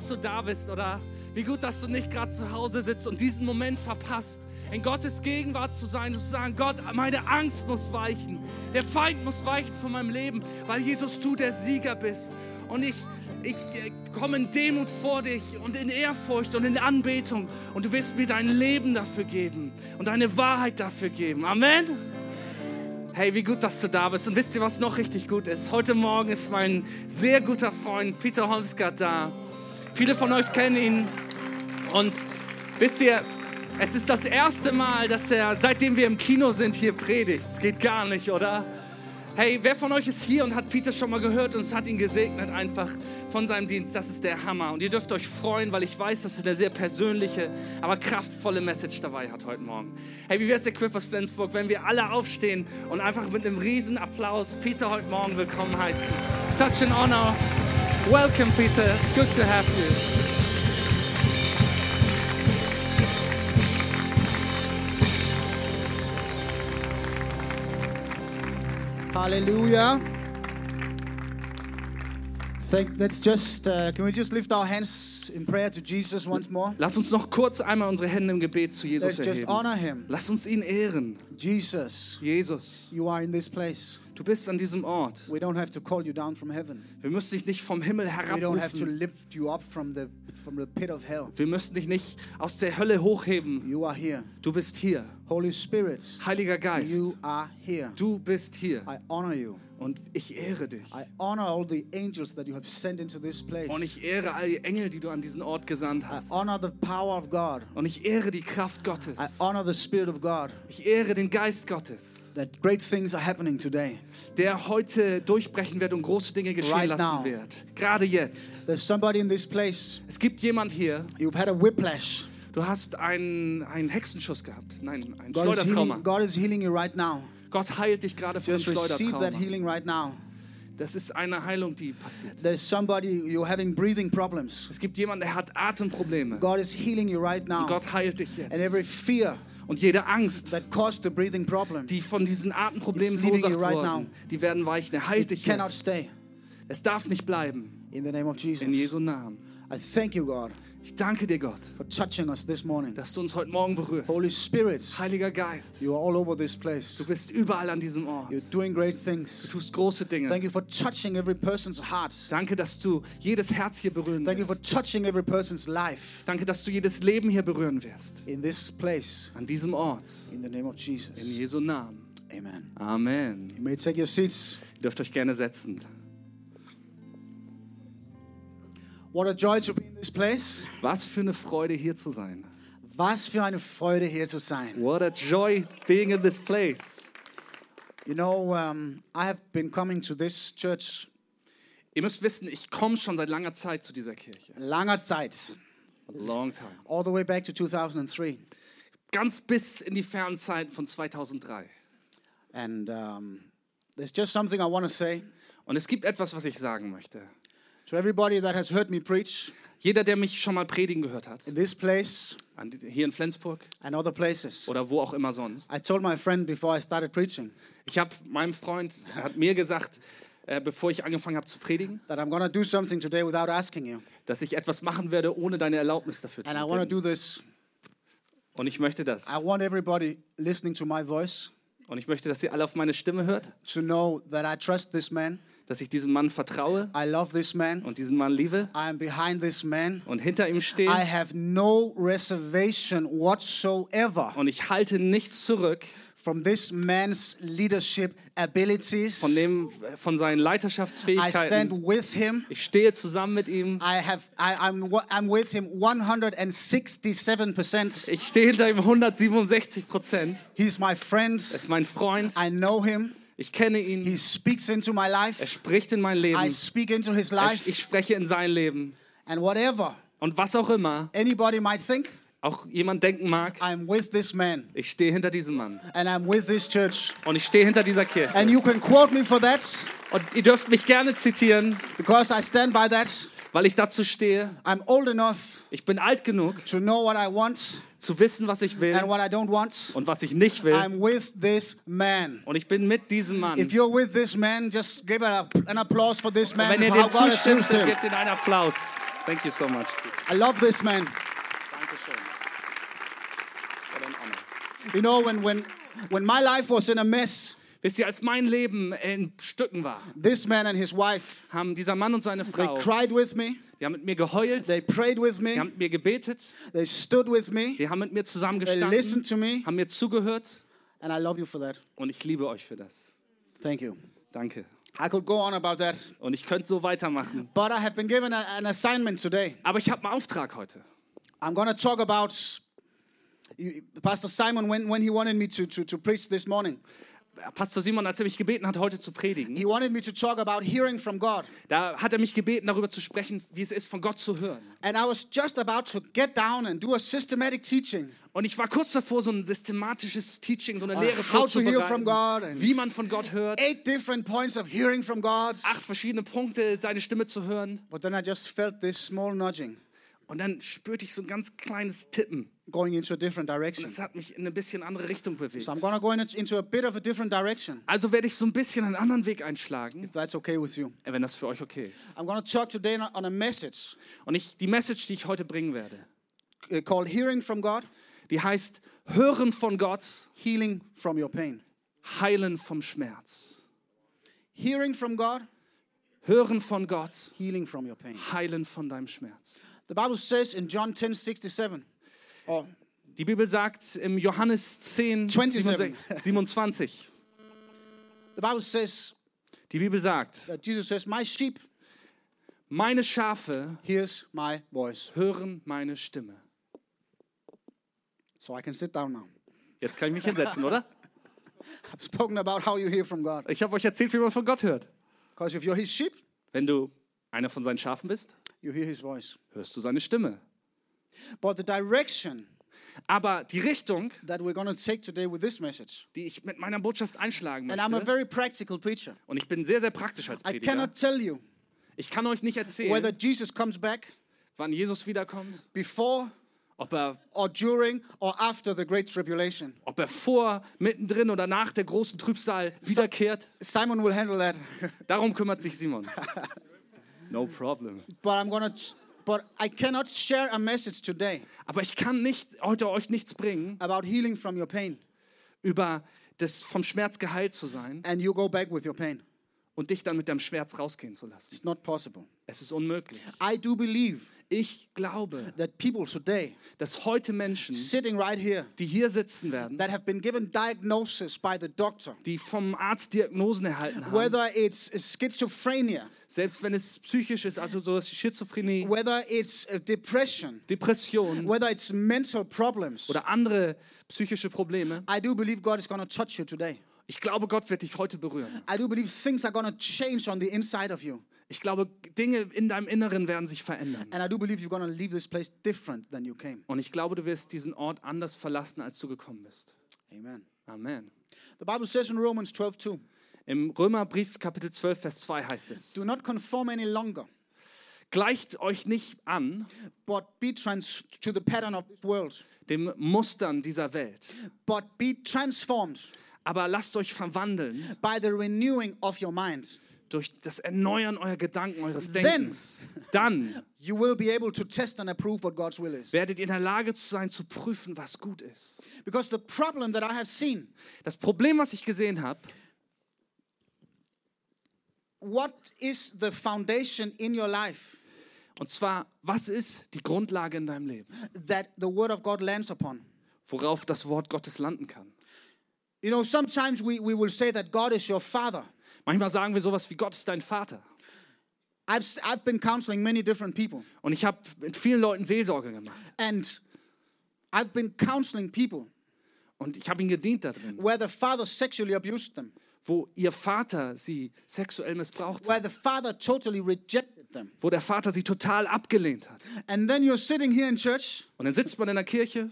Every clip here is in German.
Dass du da bist, oder? Wie gut, dass du nicht gerade zu Hause sitzt und diesen Moment verpasst, in Gottes Gegenwart zu sein und zu sagen, Gott, meine Angst muss weichen, der Feind muss weichen von meinem Leben, weil Jesus, du der Sieger bist. Und ich, ich äh, komme in Demut vor dich und in Ehrfurcht und in Anbetung und du wirst mir dein Leben dafür geben und deine Wahrheit dafür geben. Amen. Hey, wie gut, dass du da bist. Und wisst ihr, was noch richtig gut ist? Heute Morgen ist mein sehr guter Freund Peter Holmsgard da. Viele von euch kennen ihn. Und wisst ihr, es ist das erste Mal, dass er, seitdem wir im Kino sind, hier predigt. Es geht gar nicht, oder? Hey, wer von euch ist hier und hat Peter schon mal gehört und es hat ihn gesegnet einfach von seinem Dienst? Das ist der Hammer. Und ihr dürft euch freuen, weil ich weiß, dass er eine sehr persönliche, aber kraftvolle Message dabei hat heute Morgen. Hey, wie wäre es, der Quippers Flensburg, wenn wir alle aufstehen und einfach mit einem riesen Applaus Peter heute Morgen willkommen heißen? Such an honor. Welcome, Peter. It's good to have you. Hallelujah. Thank, let's just, uh, can we just lift our hands in prayer to Jesus once more? Lass uns noch kurz einmal unsere Hände im Gebet zu Jesus Let's just erheben. honor him. Lass uns ihn ehren. Jesus, Jesus, you are in this place. du bist an diesem Ort. We don't have to call you down from heaven. Wir müssen dich nicht vom Himmel We don't have to herabrufen. lift you up from the, from the pit of hell. Wir müssen dich nicht aus der Hölle hochheben. You are here. Du bist hier. Holy Spirit, Heiliger Geist, you are here. du bist hier. I honor you. Und ich ehre dich. I honor all the angels that you have sent into this place. Und ich ehre all die Engel, die du an diesen Ort gesandt I hast. honor the power of God. Und ich ehre die Kraft I Gottes. honor the Spirit of God. Ich ehre den Geist Gottes, That great things are happening today. der heute durchbrechen wird und große Dinge geschehen Right lassen now. wird. Gerade jetzt. There's somebody in this place. Es gibt jemand hier, You've had a whiplash. du hast einen, einen Hexenschuss gehabt. Nein, ein God is, Schleudertrauma. healing, God is healing you right now. Gott heilt dich gerade von that Schleudertrauma. healing right now. Das ist eine Heilung, die passiert. There's somebody, you're having breathing problems. Es gibt jemanden, der hat Atemprobleme. God is healing you right now. Gott heilt dich And every jetzt. fear Und jede Angst, that caused the breathing problem, die von diesen Atemproblemen verursacht right wurden, die werden weichen. Er heilt dich cannot jetzt. stay. Es darf nicht bleiben. In the name of Jesus. In Jesu Namen. I thank you, God, Ich danke dir, Gott, for touching us this morning. dass du uns heute Morgen berührst. Holy Spirit, Heiliger Geist, you are all over this place. du bist überall an diesem Ort. You're Du doing great things. tust große Thank Dinge. you for touching every person's heart. Danke, dass du jedes Herz hier berühren Thank you for wirst. touching every person's life Danke, dass du jedes Leben hier berühren wirst. in this place. An diesem Ort. In the name of Jesus. In Jesu Namen. Amen. Amen. You may take your seats. Ihr dürft euch gerne setzen. What a joy to be in this place. Was für eine Freude, hier zu sein. Was für eine Freude hier zu sein. What a joy being in this place. You know, um, I have been coming to this church Ihr müsst wissen, ich komme schon seit langer Zeit zu dieser Kirche. langer Zeit, A long time. all the way back to 2003. Ganz bis in die fernen Zeiten von 2003. And um, there's just something I want to say Und es gibt etwas, was ich sagen möchte. To everybody that has heard me preach Jeder, der mich schon mal predigen gehört hat, in this place an- hier in Flensburg and other places. oder wo auch immer sonst. I told my friend before I started preaching Ich habe meinem Freund, er hat mir gesagt, äh, bevor ich angefangen habe zu predigen, that I'm to do something today without asking you. dass ich etwas machen werde, ohne deine Erlaubnis dafür zu And I do this. Und ich möchte das. I want everybody listening to my voice Und ich möchte, dass ihr alle auf meine Stimme hört, to know that I trust this man. Dass ich diesem Mann vertraue I love this man. und diesen Mann liebe I am behind this man. und hinter ihm stehe. I have no reservation whatsoever Und ich halte nichts zurück from this man's leadership abilities. von, dem, von seinen I stand Leiterschaftsfähigkeiten. with him. Ich stehe zusammen mit ihm. I have I, I'm I'm with him 167%. Ich stehe hinter ihm 167 Prozent. He's my friend. Er ist mein Freund. I know him. Ich kenne ihn. He speaks into my Er life. spricht in mein Leben. I speak into his Er- life. Ich spreche in sein Leben. And whatever Und was auch immer anybody might think, auch jemand denken mag, I'm with this man ich stehe hinter diesem Mann. and I'm with this church. Und ich stehe hinter dieser Kirche. And you can quote me for that Und ihr dürft mich gerne zitieren, because I stand by that. Weil ich dazu stehe. I'm old enough Ich bin alt genug, to know what I want zu wissen, was ich will and what I don't want. und was ich nicht will. I'm with this man. Und ich bin mit diesem Mann. If you're with this man, just give a, an applause for this Und man. wenn ihr dem zustimmt, dann gebt ihm einen Applaus. Thank you so much. I love this man. Dankeschön. What an honor. You know, when, when, when my life was in a mess, Wisst ihr, als mein Leben in Stücken war, this man and his wife, haben dieser Mann und seine they Frau, cried with me, die haben mit mir geheult, they prayed with die me, haben mit mir gebetet, they stood with me, die haben mit mir they zusammengestanden, listened to me, haben mir zugehört and I love you for that. und ich liebe euch für das. Thank you. Danke. I could go on about that, Und ich könnte so weitermachen. but I have been given a, an assignment today. Aber ich habe einen Auftrag heute. I'm going to talk about Pastor Simon when, when he wanted me to, to, to preach this morning. Pastor Simon, als er mich gebeten hat, heute zu predigen, He wanted me to talk about hearing from God. da hat er mich gebeten, darüber zu sprechen, wie es ist, von Gott zu hören. And I was just about to get down and do a systematic teaching Und ich war kurz davor, so ein systematisches Teaching, so eine on Lehre vorzubereiten, wie man von Gott hört. eight different points of hearing from God. Acht verschiedene Punkte, seine Stimme zu hören. But then I just felt this small nudging Und dann spürte ich so ein ganz kleines Tippen. Going into a different Und direction. es hat mich in eine bisschen andere Richtung bewegt. So I'm going to go into a bit of a different direction, Also werde ich so ein bisschen einen anderen Weg einschlagen, if that's okay with you. wenn das für euch okay ist. I'm to talk today on a message Und ich, die Message, die ich heute bringen werde, uh, called Hearing from God, die heißt Hören von Gott, Healing from Your Pain. Heilen vom Schmerz. Hearing from God, Hören von Gott, healing from your pain. Heilen von deinem Schmerz. The Bible says in John 10 67, or Die Bibel sagt im Johannes 10, 27. 27. the Bible says Die Bibel sagt, Jesus says, My sheep meine Schafe hears my voice. hören meine Stimme. So I can sit down now. Jetzt kann ich mich hinsetzen, oder? I've spoken about how you hear from God. Ich habe euch erzählt, wie man von Gott hört. Because if you're his sheep, Wenn du einer von seinen Schafen bist, you hear his voice. hörst du seine Stimme. But the direction Aber die Richtung, that we're going to take today with this message, die ich mit meiner Botschaft einschlagen and I'm a möchte, very practical preacher. und ich bin sehr, sehr praktisch als I Prediger, cannot tell you ich kann euch nicht whether erzählen, Jesus comes back wann Jesus wiederkommt, before ob er, or during or after the Great Tribulation. ob er vor, mittendrin oder nach der großen Trübsal wiederkehrt. Simon will handle that. Darum kümmert sich Simon. No problem. but I'm to, but I cannot share a message today Aber ich kann nicht heute euch nichts bringen about healing from your pain über das vom Schmerz geheilt zu sein and you go back with your pain. Und dich dann mit deinem Schmerz rausgehen zu lassen. It's not possible. Es ist unmöglich. I do believe Ich glaube, that people today dass heute Menschen, sitting right here die hier sitzen werden, that have been given diagnosis by the doctor, die vom Arzt Diagnosen erhalten haben, whether it's schizophrenia, selbst wenn es psychisch ist, also so Schizophrenie, whether it's depression, Depression whether it's mental problems, oder andere psychische Probleme, I do believe God is going to touch you today. Ich glaube, Gott wird dich heute berühren. I do believe things are to change on the inside of you. Ich glaube, Dinge in deinem Inneren werden sich verändern. And I do believe you're going to leave this place different than you came. Und ich glaube, du wirst diesen Ort anders verlassen, als du gekommen bist. Amen. Amen. The Bible says in Romans 12 2, Im Römerbrief Kapitel 12, Vers 2 heißt es, do not conform any longer, gleicht euch nicht an but be trans to the pattern of this world, dem Mustern dieser Welt, but be transformed aber lasst euch verwandeln by the renewing of your mind. durch das Erneuern eurer Gedanken, eures Then- Denkens. Dann You will be able to test and approve what God's will is. werdet ihr in der Lage zu sein, zu prüfen, was gut ist. Because the problem that I have seen, Das Problem, was ich gesehen habe, what is the foundation in your life und zwar, was ist die Grundlage in deinem Leben, that the Word of God lands upon? worauf das Wort Gottes landen kann. You know, sometimes we, we will say that God is your father. Manchmal sagen wir sowas wie Gott ist dein Vater. I've, I've been counseling many different people, Und ich habe mit vielen Leuten Seelsorge gemacht. and I've been counseling people Und ich habe ihnen gedient da drin, where the father sexually abused them, wo ihr Vater sie sexuell missbraucht where the father totally rejected them. wo der Vater sie total abgelehnt hat. And then you're sitting here in church Und dann sitzt man in der Kirche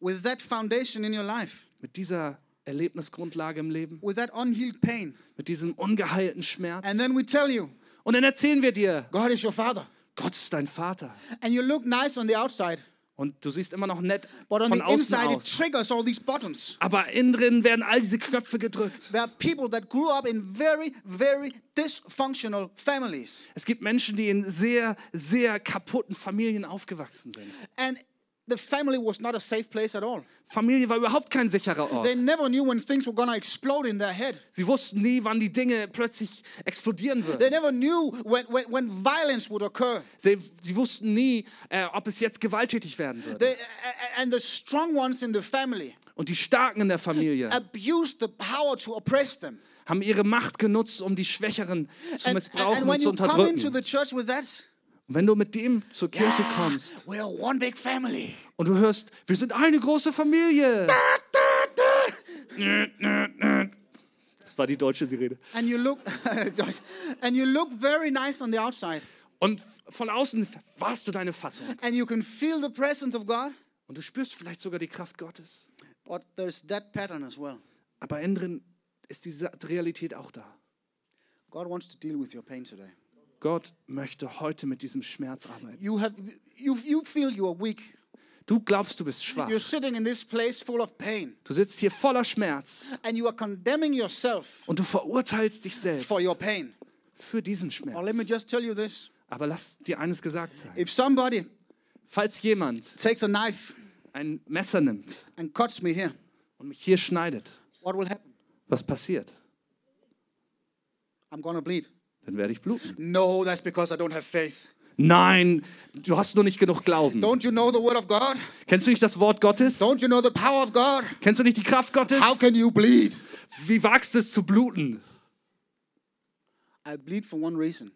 with that foundation in your life, mit dieser Erlebnisgrundlage im Leben, with that unhealed pain. mit diesem ungeheilten Schmerz. And then we tell you, Und dann erzählen wir dir, God is your father. Gott ist dein Vater. And you look nice on the outside, Und du siehst immer noch nett But on von the außen inside, it aus. triggers all these buttons. Aber innen drin werden all diese Knöpfe gedrückt. There are people that grew up in very, very dysfunctional families. Es gibt Menschen, die in sehr, sehr kaputten Familien aufgewachsen sind. And the family was not a safe place at all. Familie war überhaupt kein sicherer Ort. They never knew when things were to explode in their head. Sie wussten nie, wann die Dinge plötzlich explodieren They würden. never knew when, when, when violence would occur. Sie, sie wussten nie, äh, ob es jetzt gewalttätig werden würde. They, and the strong ones in the family Und die Starken in der Familie abused the power to oppress them. haben ihre Macht genutzt, um die Schwächeren zu And, and, missbrauchen and und when zu you come into unterdrücken. the church with that, Und wenn du mit dem zur Kirche "Ah, kommst we're one big family. und du hörst, wir sind eine große Familie. Das war die deutsche Sirene. And you look and you look very nice on the outside. Und von außen warst du deine Fassung. And you can feel the presence of God, Und du spürst vielleicht sogar die Kraft Gottes. but there's that pattern as well. Aber innen drin ist diese Realität auch da. God wants to deal with your pain today. Gott möchte heute mit diesem Schmerz arbeiten. You have you you feel you are weak. Du glaubst, du bist schwach. You're sitting in this place full of pain Du sitzt hier voller Schmerz and you are condemning yourself und du verurteilst dich selbst for your pain. für diesen Schmerz. Aber lass dir eines gesagt sein. Falls jemand ein Messer nimmt and cuts me here, und mich hier schneidet, was passiert? Dann werde ich bluten. No, that's because I don't have faith. Nein, du hast nur nicht genug Glauben. Don't you know the word of God? Kennst du nicht das Wort Gottes? Don't you know the power of God? Kennst du nicht die Kraft Gottes? How can you bleed? Wie wagst du es zu bluten? I bleed for one reason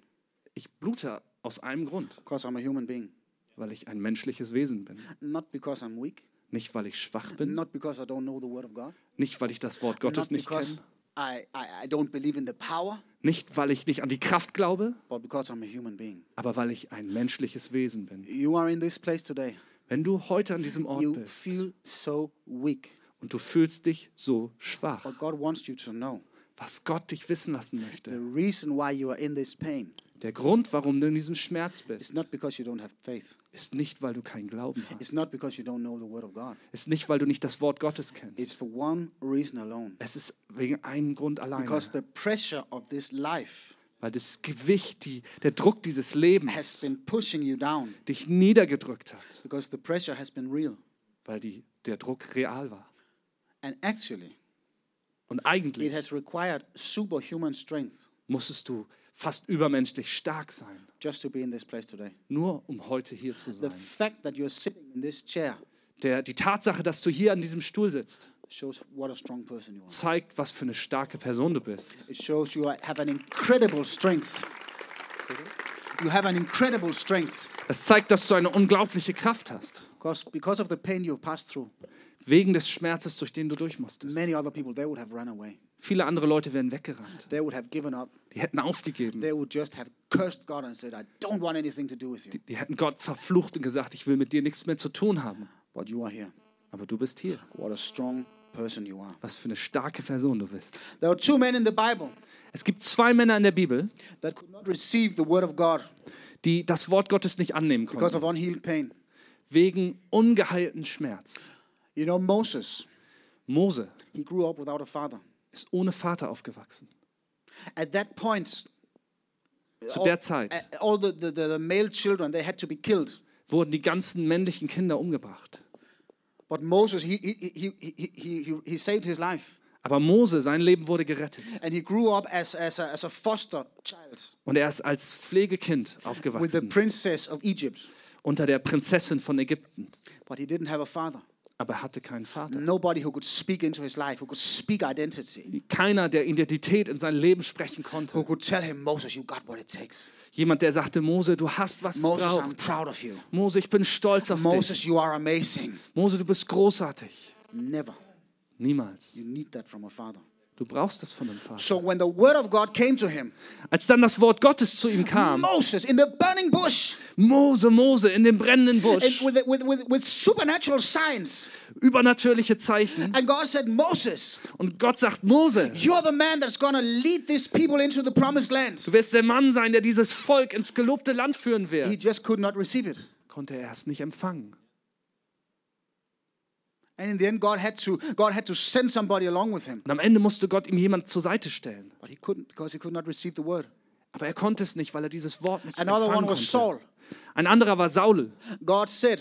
Ich blute aus einem Grund, because I'm a human being. weil ich ein menschliches Wesen bin. Not because I'm weak, Nicht, weil ich schwach bin, not because I don't know the word of God, nicht, weil ich das Wort Gottes not nicht kenne, I, I, I don't believe in the power, nicht, weil ich nicht an die Kraft glaube, but because I'm a human being. aber weil ich ein menschliches Wesen bin. You are in this place today. Wenn du heute an diesem Ort You bist feel so weak, und du fühlst dich so schwach, but God wants you to know was Gott dich wissen lassen the möchte, reason why you are in this pain der Grund, warum du in diesem Schmerz is bist, not because you don't have faith. ist nicht, weil du keinen Glauben It's hast, not because you don't know the word of God. ist nicht, weil du nicht das Wort Gottes It's kennst. for one reason alone. Es ist wegen einem Grund alleine, Because the pressure of this life weil das Gewicht, die, der Druck dieses has Lebens been pushing you down. dich niedergedrückt hat, Because the pressure has been real. weil die, der Druck real war. And actually, Und it eigentlich has required superhuman strength musstest du fast übermenschlich stark sein, just to be in this place today. nur um heute hier zu The sein. fact that you're sitting in this chair Der, die Tatsache, dass du hier an diesem Stuhl sitzt, zeigt, was für eine starke Person du bist. It shows you have an incredible strength. You have an incredible strength Das zeigt, dass du eine unglaubliche Kraft hast. because because of the pain you've passed through. Wegen des Schmerzes, durch den du durch musstest. Many other people they would have run away. Viele andere Leute wären weggerannt. They would have given up. Die hätten aufgegeben. They would just have cursed God and said, "I don't want anything to do with you." Die hätten Gott verflucht und gesagt, ich will mit dir nichts mehr zu tun haben. But you are here. Aber du bist hier. What a strong person you are. Was für eine starke Person du bist. There are two men in the Bible Es gibt zwei Männer in der Bibel, that could not receive the word of God die das Wort Gottes nicht annehmen because konnten. of unhealed pain. Wegen ungeheilten Schmerz. You know Moses, Mose he grew up without a father. ist ohne Vater aufgewachsen. At that point, Zu all, der Zeit all the, the, the, the male children, they had to be killed. wurden die ganzen männlichen Kinder umgebracht. But Moses, he, he, he, he, he, saved his life. Aber Mose, sein Leben wurde gerettet. And he grew up as, as, a, as a foster child Und er ist als Pflegekind with the aufgewachsen. princess of Egypt. Unter der Prinzessin von Ägypten. But he didn't have a father. Aber er hatte keinen Vater. Nobody who could speak into his life, who could speak identity, Keiner, der Identität in sein Leben sprechen who konnte. could tell him, Moses, you got what it takes. Jemand, der sagte, Mose, du hast, was es Moses, I'm braucht. proud of you. Mose, ich bin stolz auf dich. Moses, you are amazing. Mose, du bist großartig. Never. Niemals. You need that from a father. Du brauchst es von dem Vater. So when the word of God came to him, Als dann das Wort Gottes zu ihm kam, Moses in the burning bush, Mose, Mose in dem brennenden Busch, with, with, with, with supernatural signs, übernatürliche Zeichen. and God said, Moses, Und Gott sagt, Mose, you're the man that's to lead these people into the promised land. du wirst der Mann sein, der dieses Volk ins gelobte Land führen He wird. just could not receive it. Konnte er es nicht empfangen. And in the end, God had to God had to send somebody along with him, Und am Ende musste Gott ihm jemand zur Seite stellen. but he couldn't because he could not receive the word. Aber er konnte es nicht, weil er dieses Wort nicht Another empfangen one was konnte. Saul. Ein anderer war Saul. God said,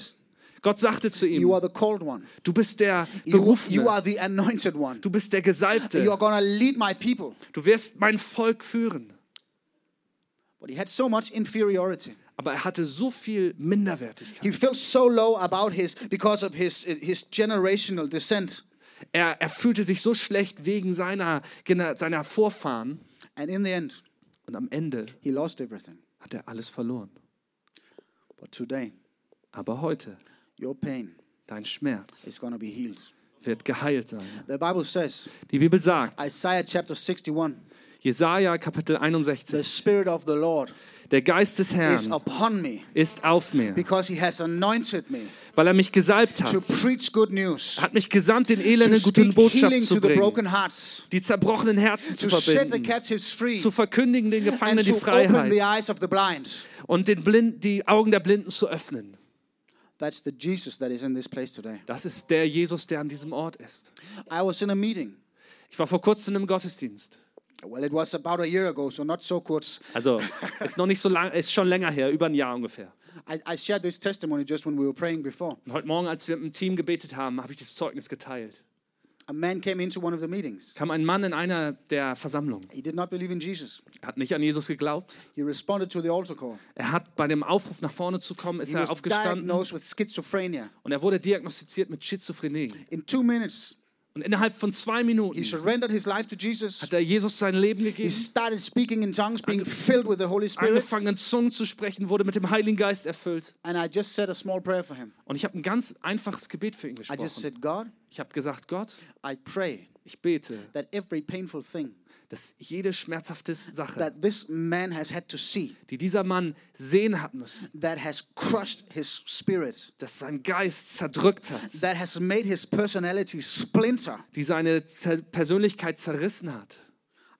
Gott sagte zu "You ihm, are the called one. du bist der You, you Berufene, are the anointed one. du bist der You are Gesalbte, going to lead my people." du wirst mein Volk führen. But he had so much inferiority. Aber er hatte so viel Minderwertigkeit. He felt so low about his because of his his generational descent. Er, er fühlte sich so schlecht wegen seiner, seiner Vorfahren. And in the end, Und am Ende he lost everything. hat er alles verloren. But today, Aber heute, your pain dein Schmerz is to be healed. wird geheilt sein. The Bible says, Die Bibel sagt, Isaiah chapter 61, Jesaja Kapitel the 61, Spirit of the Lord der Geist des is Herrn upon me ist auf mir, because he has anointed me weil er mich gesalbt to hat. preach good news, hat mich gesandt, den to Elenden gute Botschaft zu to bringen, hearts, die zerbrochenen Herzen zu to verbinden, free, zu verkündigen den Gefangenen to die Freiheit blind. und den Blind, die Augen der Blinden zu öffnen. That's the Jesus that is in this place today. Das ist der Jesus, der an diesem Ort ist. I was in a meeting. Ich war vor kurzem im Gottesdienst. Well, it was about a year ago, so not so kurz. Also ist noch nicht so lang, ist schon länger her, über ein Jahr ungefähr. I, I shared this testimony just when we were praying before. Und heute Morgen, als wir im Team gebetet haben, habe ich das Zeugnis geteilt. A man came into one of the meetings. Kam ein Mann in einer der Versammlungen. He did not believe in Jesus. Er hat nicht an Jesus geglaubt. He responded to the altar call. Er hat bei dem Aufruf nach vorne zu kommen, ist He er was aufgestanden diagnosed with schizophrenia. und er wurde diagnostiziert mit Schizophrenie. In two minutes, Und innerhalb von zwei Minuten hat er Jesus sein Leben He gegeben, started speaking in tongues, being filled with the Holy Spirit. angefangen in Zungen zu sprechen, wurde mit dem Heiligen Geist erfüllt. And I just said a small prayer for him. Und ich habe ein ganz einfaches Gebet für ihn I just gesprochen. said, God, Ich habe gesagt, Gott, I pray ich bete, that every painful thing dass jede schmerzhafte Sache, that this man has had to see, die dieser Mann sehen hat müssen, that has crushed his spirit, dass sein Geist zerdrückt hat, that has made his personality splinter, die seine Persönlichkeit zerrissen hat.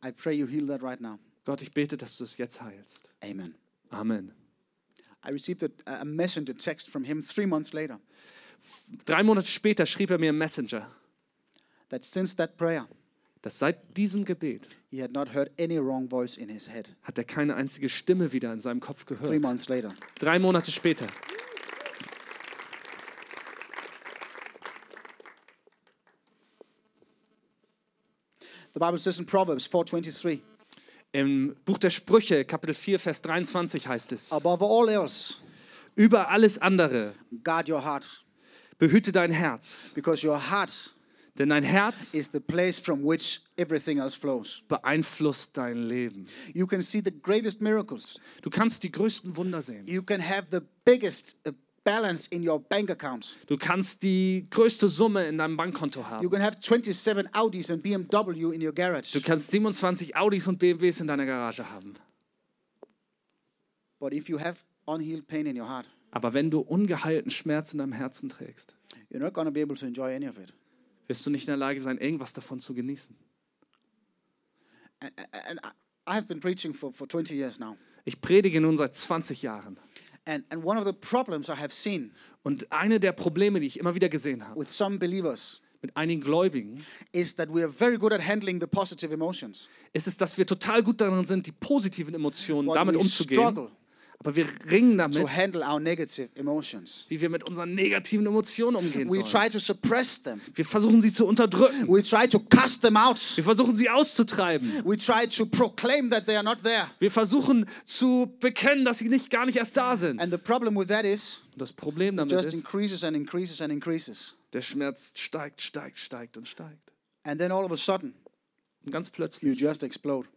I pray you heal that right now. Gott, ich bete, dass du es jetzt heilst. Amen. Amen. I received a, a messenger text from him three months later Drei Monate später schrieb er mir im Messenger, that since that prayer, dass seit diesem Gebet he had not heard any wrong voice in his head. hat er keine einzige Stimme wieder in seinem Kopf Three gehört. months later. Drei Monate später. The Bible says in Proverbs 4:23, Im Buch der Sprüche, Kapitel 4, Vers 23 heißt es, above all else, über alles andere guard your heart, behüte dein Herz, because your heart denn dein Herz is the place from which everything else flows. beeinflusst dein Leben. You can see the greatest miracles. Du kannst die größten Wunder sehen. You can have the biggest uh, balance in your bank account. Du kannst die größte Summe in deinem Bankkonto You haben. can have 27 Audis and BMW in your garage. Du kannst 27 Audis und BMWs in deiner Garage haben. But if you have unhealed pain in your heart, Aber wenn du ungeheilten Schmerz in deinem Herzen trägst, you're not going to be able to enjoy any of it. Wirst du nicht in der Lage sein, irgendwas davon zu genießen. And, I- I've been preaching for, for 20 years now. Ich predige nun seit 20 Jahren. And, and one of the problems I have seen Und eine der Probleme, die ich immer wieder gesehen habe with some believers mit einigen Gläubigen, is that we are very good at handling the positive emotions. ist es, dass wir total gut darin sind, die positiven Emotionen But damit we umzugehen. struggle Aber wir ringen damit, to handle our negative emotions. wie wir mit unseren negativen Emotionen umgehen We sollen. try to suppress them. Wir versuchen sie zu unterdrücken. We try to cast them out. Wir versuchen sie auszutreiben. We try to proclaim that they are not there. Wir versuchen zu bekennen, dass sie nicht gar nicht erst da sind. And the problem with that is Und das Problem damit just ist, increases and increases and increases. der Schmerz steigt, steigt, steigt und steigt. And then all of a sudden, Und ganz you plötzlich just explode.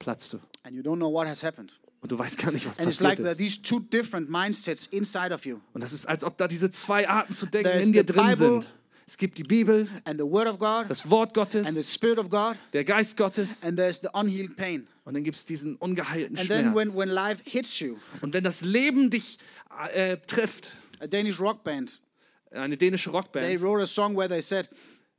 platzt du. And you don't know what has happened. Und du weißt gar nicht, was And it's passiert like there are ist. these two different mindsets inside of you. Und das ist, als ob da diese zwei Arten zu denken There's in dir the drin Bible. sind. Es gibt die Bibel, And the Word of God, das Wort and the Gottes, Spirit of God, der Geist Gottes and there's the unhealed pain. und dann gibt es diesen ungeheilten And then when, Schmerz. when life hits you, Und wenn das Leben dich äh, trifft, a Danish rock band, eine dänische they Rockband, wrote a song where they said,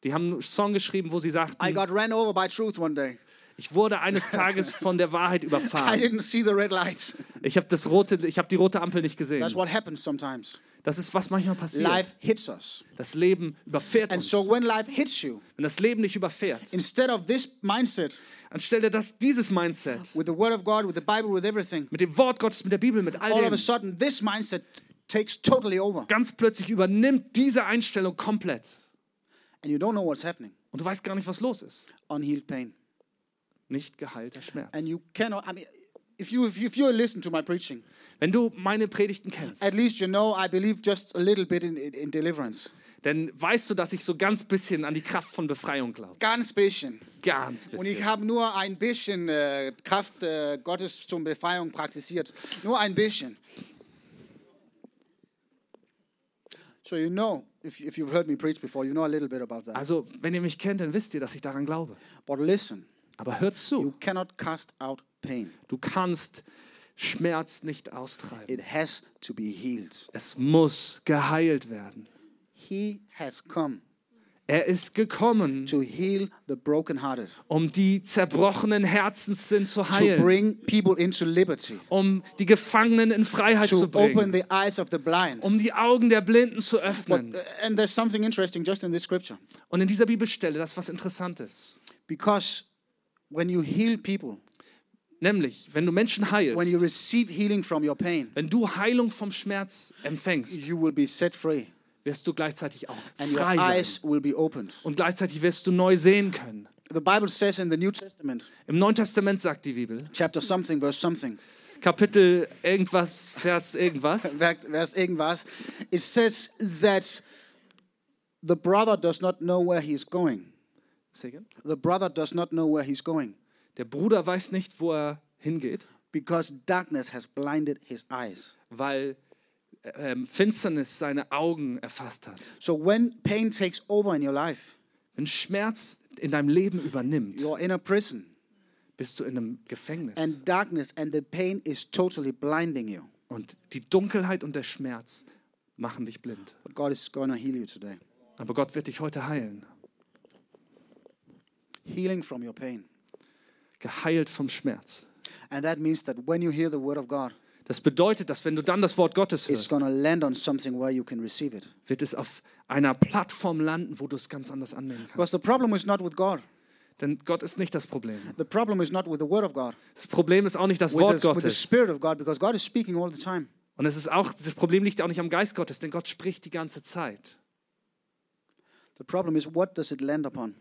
die haben einen Song geschrieben, wo sie I sagten, got ran over by truth one day. Ich wurde eines Tages von der Wahrheit I überfahren. didn't see the red lights. Ich habe das rote, ich habe die rote Ampel nicht gesehen. That's what happens sometimes. Das ist, was manchmal passiert. life hits us. Das Leben überfährt And uns. so when life hits you, Wenn das Leben dich überfährt, instead of this mindset anstelle dass dieses Mindset with the Word of God, with the Bible, with everything, mit dem Wort Gottes, mit der Bibel, mit all all of a dem, sudden this mindset takes totally over. ganz plötzlich übernimmt diese Einstellung komplett. And you don't know what's happening. Und du weißt gar nicht, was los ist. Unhealed pain. Nicht geheilter Schmerz. And you cannot, I mean, if you, if you, listen to my preaching, Wenn du meine Predigten kennst, at least you know I believe just a little bit in, in, deliverance. dann weißt du, dass ich so ganz bisschen an die Kraft von Befreiung glaube. Ganz bisschen. Ganz Und ich bisschen. habe nur ein bisschen äh, Kraft äh, Gottes zum Befreiung praktiziert. Nur ein bisschen. So you know, if, if you've heard me preach before, you know a little bit about that. Also, wenn ihr mich kennt, dann wisst ihr, dass ich daran glaube. But listen, Aber hört you zu, cannot cast out pain. du kannst Schmerz nicht austreiben. It has to be healed. Es muss geheilt werden. He has come Er ist gekommen, to heal the brokenhearted, um die zerbrochenen Herzenssinn zu to heilen, bring people into liberty, um die Gefangenen in Freiheit to zu open bringen, the eyes of the blind. um die Augen der Blinden zu öffnen. uh, and there's something interesting just in this scripture. Und in dieser Bibelstelle, das ist was Interessantes. Because when you heal people, Nämlich, wenn du Menschen when you heilst, receive healing from your pain, wenn du Heilung vom Schmerz empfängst, you will be set free wirst du gleichzeitig auch and your frei sein. eyes will be opened. Und gleichzeitig wirst du neu sehen können. The Bible says in the New Testament, Im Neuen Testament sagt die Bibel, chapter something, verse something, Kapitel irgendwas, Vers irgendwas, Vers irgendwas, it says that the brother does not know where he's going. The brother does not know where he's going Der Bruder weiß nicht, wo er hingeht, because darkness has blinded his eyes. weil ähm, Finsternis seine Augen erfasst hat. So when pain takes over in your life, Wenn Schmerz in deinem Leben übernimmt, you're in a prison bist du in einem Gefängnis. and darkness and the pain is totally blinding you. Und die Dunkelheit und der Schmerz machen dich blind. But God is going to heal you today. Aber Gott wird dich heute heilen. Healing from your pain. Geheilt vom Schmerz. And that means that when you hear the word of God, Das bedeutet, dass wenn du dann das Wort Gottes hörst, going to land on something where you can receive it. wird es auf einer Plattform landen, wo du es ganz anders annehmen Because kannst. the problem is not with God. Denn Gott ist nicht das Problem. The problem is not with the word of God. Das Problem ist auch nicht das Wort the, with the Gottes. spirit of God, because God is speaking all the time. Und es ist auch, das Problem liegt auch nicht am Geist Gottes, denn Gott spricht die ganze Zeit. The problem is what does it land upon?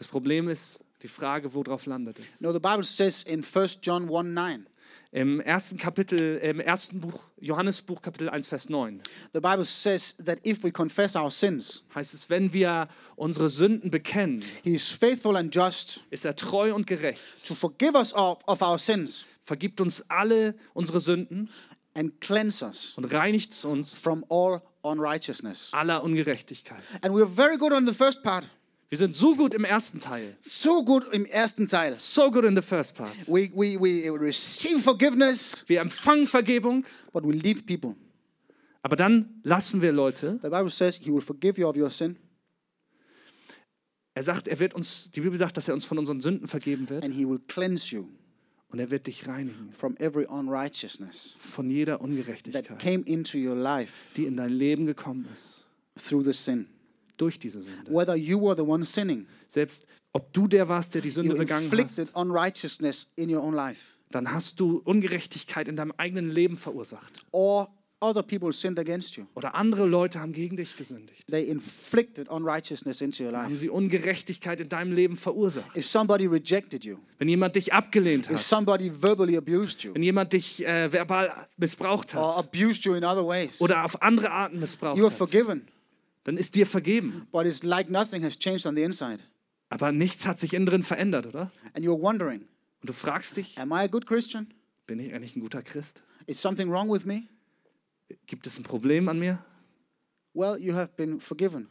Das Problem ist die Frage, worauf landet es. No, the Bible says in 1 John 1 9, Im ersten Kapitel, im ersten Buch, Johannesbuch, Kapitel 1, Vers 9, the Bible says that if we confess our sins, heißt es, wenn wir unsere Sünden bekennen, He is faithful and just ist er treu und gerecht, to forgive us of, of our sins vergibt uns alle unsere Sünden and cleanse us und reinigt uns from all unrighteousness. aller Ungerechtigkeit. And we're very good on the first part. Wir sind so gut im ersten Teil, So good im ersten Teil. so good in the first part. We, we, we receive forgiveness, Wir empfangen Vergebung, but we leave people. aber dann lassen wir Leute. The Bible says He will forgive you of your sin Er sagt, er wird uns, die Bibel sagt, dass er uns von unseren Sünden vergeben wird and He will cleanse you und er wird dich reinigen from every unrighteousness von jeder that Ungerechtigkeit, came into your life die in dein Leben gekommen ist through the sin. Durch diese Sünde. Whether you were the one sinning, Selbst ob du der warst, der die you Sünde begangen hast, inflicted unrighteousness in your own life, dann hast du Ungerechtigkeit in deinem eigenen Leben verursacht. or other people sinned against you. Oder andere Leute haben gegen dich gesündigt. They inflicted unrighteousness into your Haben life. sie Ungerechtigkeit in deinem Leben verursacht. If somebody rejected you, Wenn jemand dich abgelehnt if hat, somebody verbally abused you, wenn jemand dich äh, verbal missbraucht or hat abused you in other ways, oder auf andere Arten missbraucht you are hat, forgiven. Dann ist dir vergeben. But it's like nothing has changed on the inside. Aber nichts hat sich innen drin verändert, oder? And you're wondering, Und du fragst dich, am I a good Christian? bin ich eigentlich ein guter Christ? Is something wrong with me? Gibt es ein Problem an mir? Well, you have been forgiven,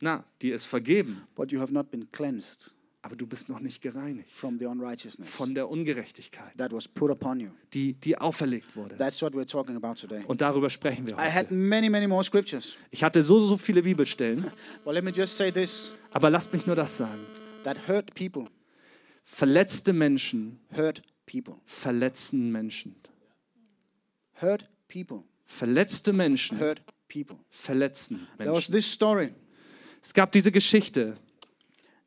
Na, dir ist vergeben, but you have not been cleansed aber du bist noch nicht gereinigt from the unrighteousness von der Ungerechtigkeit, that was put upon you. die dir auferlegt wurde. That's what we're talking about today. Und darüber sprechen wir I had heute. many, many more scriptures, Ich hatte so, so viele Bibelstellen, but let me just say this aber lasst mich nur das sagen. that hurt people Verletzte Menschen hurt people. verletzen Menschen. Hurt people Verletzte Menschen hurt people. verletzen Menschen. this story. Es gab diese Geschichte.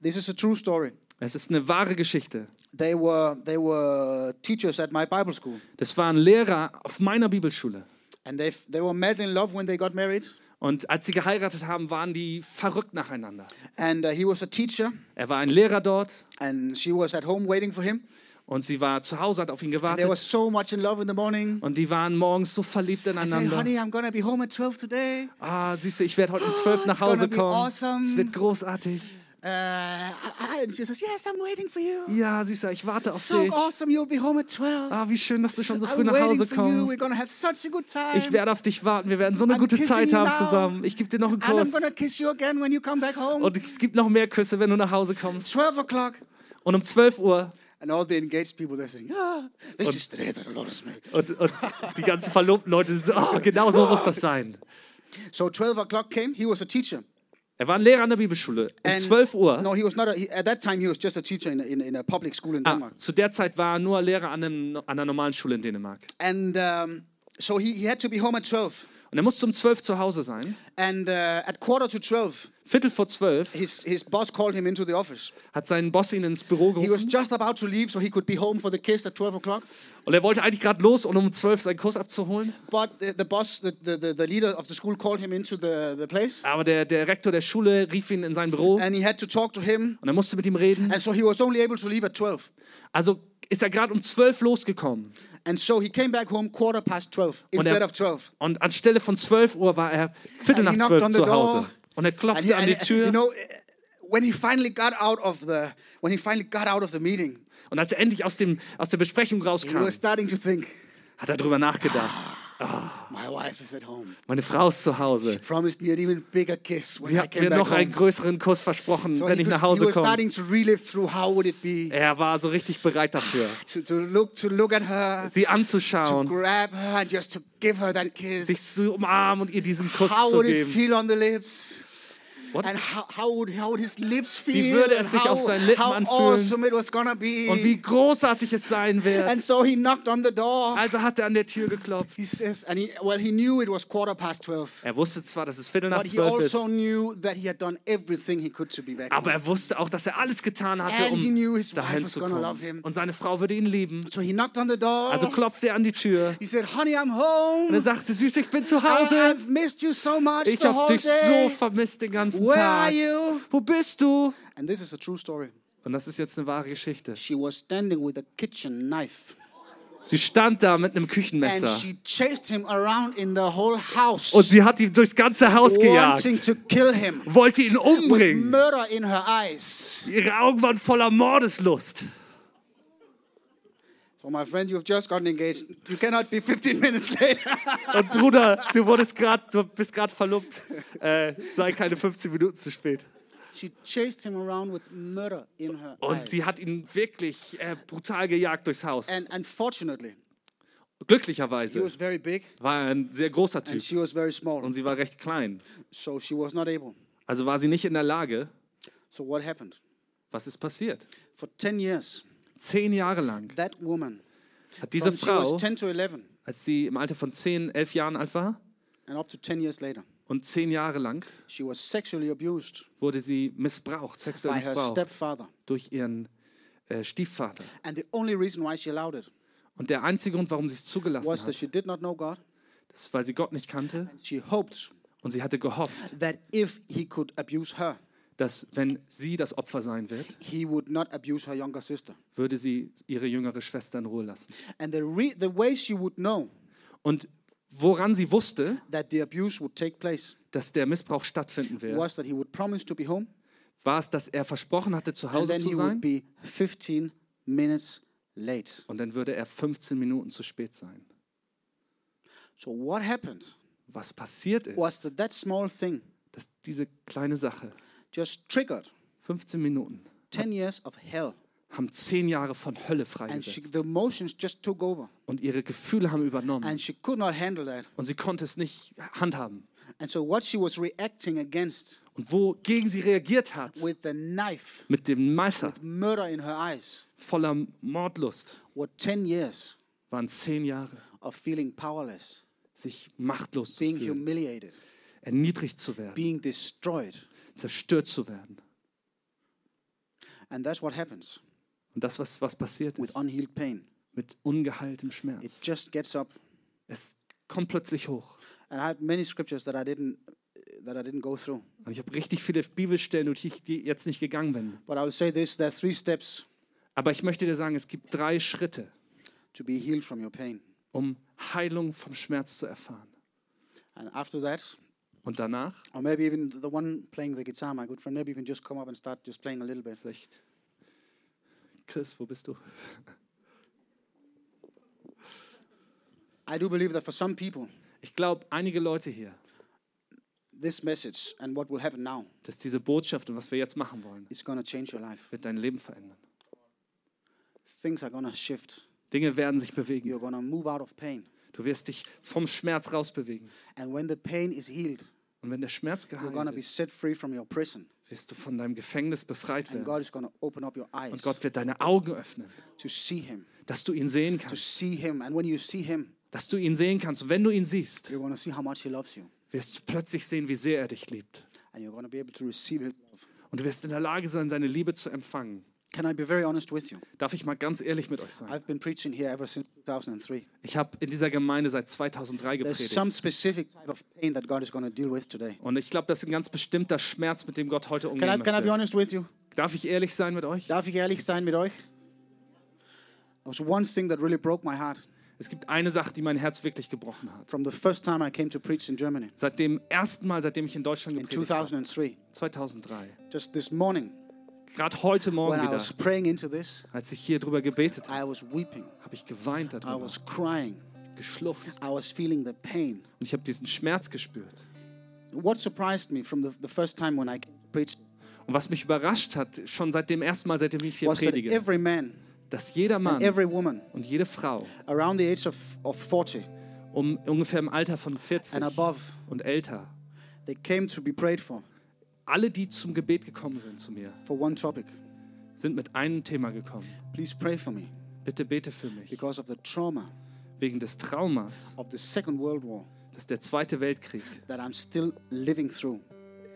This is a true story. Es ist eine wahre Geschichte. They were they were teachers at my Bible school, Das waren Lehrer auf meiner Bibelschule. and they they were madly in love when they got married. Und als sie geheiratet haben, waren die verrückt nacheinander. And uh, he was a teacher, Er war ein Lehrer dort and she was at home waiting for him. und sie war zu Hause, hat auf ihn They were gewartet. so much in love in the morning. Und die waren morgens so verliebt ineinander. honey, I'm gonna be home at 12 today. Ah, Süße, ich werde heute um 12 nach It's gonna Hause kommen. awesome. Es wird großartig. Uh, she says, yes, I'm waiting for you. Ja, Süßer, ich warte auf So dich. awesome, you'll be home at 12. Ah, wie schön, dass du schon so früh I'm nach Hause for you. We're kommst. gonna have such a good time. Ich werde auf dich warten. Wir werden so eine I'm gute Zeit haben now. zusammen. Ich gebe dir noch einen and I'm Kuss. gonna kiss you again when you come back home. Und es gibt noch mehr Küsse, wenn du nach Hause kommst. 12 o'clock. Und um 12 Uhr And all the engaged people, they're saying, ah, this is the day that the Lord has made. und, und die ganzen verlobten Leute sind so, oh, genau so muss das sein. So 12 o'clock came. He was a teacher. Er war ein Lehrer an der Bibelschule. Um And- 12 Uhr, No, he was not. A, he, at that time, he was just a teacher in a, in, in a public school in ah, Denmark. zu der Zeit war er nur Lehrer an, einem, an einer normalen Schule in Dänemark. And um, so he, he had to be home at 12. Und er musste um 12 zu Hause sein. And uh, at quarter to 12, Viertel vor 12 his, his boss called him into the office. hat sein Boss ihn ins Büro He was gerufen. just about to leave so he could be home for the kiss at 12 o'clock. Und er wollte eigentlich gerade los, um um 12 seinen Kurs abzuholen. But the, the boss, the, the, the, the leader of the school, called him into the, the place. Aber der, der Rektor der Schule rief ihn in sein Büro And he had to talk to him. und er musste mit ihm reden. And so he was only able to leave at 12. Also ist er gerade um 12 losgekommen. And so he came back home quarter past 12 instead of 12. Und anstelle von 12 Uhr war er Viertel And he nach knocked 12 on the zu. Hause. Und er klopfte he- an die Tür. You know, when he finally got out of the when he finally got out of the meeting, Und als er endlich aus, dem, aus der Besprechung he rauskam, was starting to think, hat er drüber nachgedacht. My wife is at home. Meine Frau ist zu Hause. She promised me an even bigger kiss when Sie hat mir noch einen größeren Kuss versprochen, So wenn ich nach Hause komme. Er war so richtig bereit dafür, to, to look to look at her, sie to anzuschauen, grab her and just to give her that kiss. sich zu umarmen und ihr diesen Kuss How zu geben. feel on the lips? What? And how, how, would, how would his lips feel? Wie würde es sich how, auf seinen Lippen anfühlen? awesome it was gonna be. Und wie großartig es sein wird. and so he knocked on the door. Also hat er an der Tür geklopft. He says, and he, well, he knew it was quarter past 12. Er wusste zwar, dass es Viertel nach But he zwölf ist, also knew that he had done everything he could to be back. aber er wusste auch, dass er alles getan hatte, And he knew um his dahin zu kommen. him. Und seine Frau würde ihn lieben. So he knocked on the door. Also klopfte er an die Tür he said, honey, I'm und home. er sagte, Süß, ich bin zu I, Hause. I've missed you so much Ich habe dich so day. vermisst den ganzen Where are Tag. you? Wo bist du? And this is a true story. Und das ist jetzt eine wahre Geschichte. She was standing with a kitchen knife. Sie stand da mit einem And Küchenmesser she chased him around in the whole house. und sie hat ihn durchs ganze Haus gejagt, to kill him. wollte ihn With umbringen. murder in her eyes. Ihre Augen waren voller Mordeslust. So, my friend, you've just gotten engaged. You cannot be 15 minutes late. Und Bruder, du wurdest grad, du bist gerade verlobt. Äh, sei keine 15 Minuten zu spät. she chased him around with murder in her Und eyes. sie hat ihn wirklich äh, brutal gejagt durchs Haus. And unfortunately, he Glücklicherweise was very big war er ein sehr großer and Typ she was very small. und sie war recht klein. So she was not able. Also war sie nicht in der Lage. So what happened? Was ist passiert? For 10 years, Zehn Jahre lang. That woman, hat diese from she was Frau, 10 to 11 als sie im Alter von 10, 11 Jahren alt war and up to 10 years later, und zehn Jahre lang wurde sie missbraucht, sexuell missbraucht durch ihren äh, Stiefvater. Und der einzige Grund, warum sie es zugelassen was hat, ist, weil sie Gott nicht kannte hoped und sie hatte gehofft, that if he could abuse her, dass wenn sie das Opfer sein wird, he would not abuse her younger sister. würde sie ihre jüngere Schwester in Ruhe lassen. And the, the way she would know Und woran sie wusste, that the abuse would take place dass der Missbrauch stattfinden wird, was that he would promise to be home war es, dass er versprochen hatte, zu Hause zu he would sein be 15 minutes late. und dann würde er 15 Minuten zu spät sein. So what happened Was passiert ist, was that that small thing dass diese kleine Sache, just triggered 15 Minuten, 10 years of hell. haben 10 Jahre von Hölle And she, freigesetzt. the emotions just took over. Und ihre Gefühle haben übernommen. And she could not handle that. Und sie konnte es nicht handhaben. And so what she was reacting against Und wogegen sie reagiert hat, with the knife, mit dem Messer murder in her eyes, voller Mordlust, were 10 years waren 10 Jahre of feeling powerless sich machtlos being zu fühlen, humiliated, erniedrigt zu werden, being destroyed. Zerstört zu werden. And that's what happens Und das, was, was passiert with ist, unhealed pain. mit ungeheiltem It Schmerz, just gets up. es kommt plötzlich hoch. And I have many scriptures that I didn't that I didn't go through. Und ich habe richtig viele Bibelstellen, durch die ich die jetzt nicht gegangen bin. But I say this: there are three steps Aber ich möchte dir sagen, es gibt drei Schritte, to be healed from your pain. um Heilung vom Schmerz zu erfahren. And after that, Und danach, or maybe even the one playing the guitar, my good friend, maybe you can just come up and start just playing a little bit. vielleicht, Chris, wo bist du? I do believe that for some people, Ich glaube, einige Leute hier, this message and what will happen now dass diese Botschaft und was wir jetzt machen wollen, is going to change your life. wird dein Leben verändern. Things are going to shift. Dinge werden sich bewegen. You're going to move out of pain. Du wirst dich vom Schmerz rausbewegen. And when the pain is healed, Und wenn der Schmerz geheilt ist, wirst du von deinem Gefängnis befreit werden. Und Gott wird deine Augen öffnen, dass du ihn sehen kannst. Dass du ihn sehen kannst. Und wenn du ihn siehst, wirst du plötzlich sehen, wie sehr er dich liebt. Und du wirst in der Lage sein, seine Liebe zu empfangen. Can I be very honest with you? Darf ich mal ganz ehrlich mit euch sein? I've been preaching here ever since 2003. Ich habe in dieser Gemeinde seit 2003 There's gepredigt. some specific type of pain that God is going to deal with today. Und ich glaube, das ist ein ganz bestimmter Schmerz, mit dem Gott heute Can umgehen I, can I be honest with you? Darf ich ehrlich sein mit euch? Darf ich ehrlich sein mit euch? There was one thing that really broke my heart Es gibt eine Sache, die mein Herz wirklich gebrochen hat. from the first time I came to preach in Germany Seit dem ersten Mal, seitdem ich in Deutschland in gepredigt habe, 2003. 2003. Just this morning, Gerade heute Morgen when I wieder, this, als ich hier drüber gebetet habe, habe ich geweint I darüber, was crying. geschluchzt. I was feeling the pain. Und ich habe diesen Schmerz gespürt. What surprised me from the, the first time when I came to preach Und was mich überrascht hat, schon seit dem ersten Mal, seitdem ich hier predige, every man dass jeder Mann every woman und jede Frau around the age of, of 40 um ungefähr im Alter von 40 and above, und älter, alle, die zum Gebet gekommen sind zu mir, for one topic. sind mit einem Thema gekommen. Please pray for me Bitte bete für mich. because of the trauma Wegen des Traumas, of the Second World War das der Zweite Weltkrieg that I'm still living through,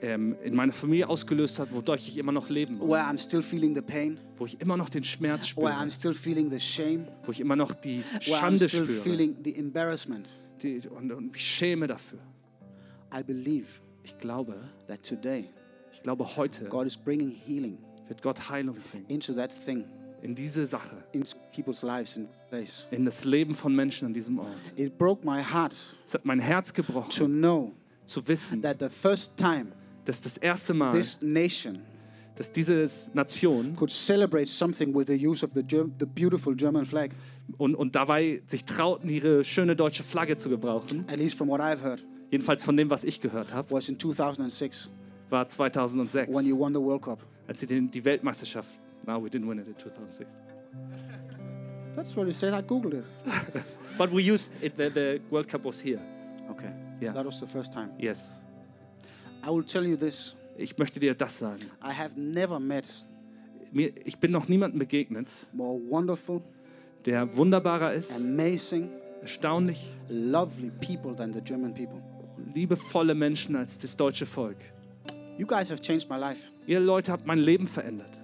ähm, in meiner Familie ausgelöst hat, wodurch ich immer noch leben muss. where I'm still feeling the pain, Wo ich immer noch den Schmerz where spüre. I'm still feeling the shame, Wo ich immer noch die where I'm Schande still spüre. feeling the embarrassment. Die, und, und mich schäme dafür. I believe Ich glaube, that today ich glaube, heute God is bringing healing wird Gott Heilung bringen. into that thing, In diese Sache. into people's lives in place. In das Leben von Menschen an diesem Ort. It broke my heart Es hat mein Herz to gebrochen, know zu wissen, that the first time dass das erste Mal, this nation dass diese Nation could celebrate something with the use of the, Germ- the beautiful German flag, und, und dabei sich trauten, ihre schöne deutsche Flagge zu gebrauchen, at least from what I've heard, jedenfalls von dem, was ich gehört habe, was in 2006 war 2006, when you won the World Cup. als sie den, die Weltmeisterschaft, no, we didn't win it in 2006. That's what you said. I googled it. But we used it, the, the World Cup was here. Okay. Yeah. That was the first time. Yes. I will tell you this. Ich möchte dir das sagen. I have never met Mir, ich bin noch niemandem begegnet, more wonderful, der wunderbarer ist, amazing, erstaunlich, lovely people than the German people. liebevolle Menschen als das deutsche Volk. You guys have changed my life. Ihr Leute habt mein Leben verändert.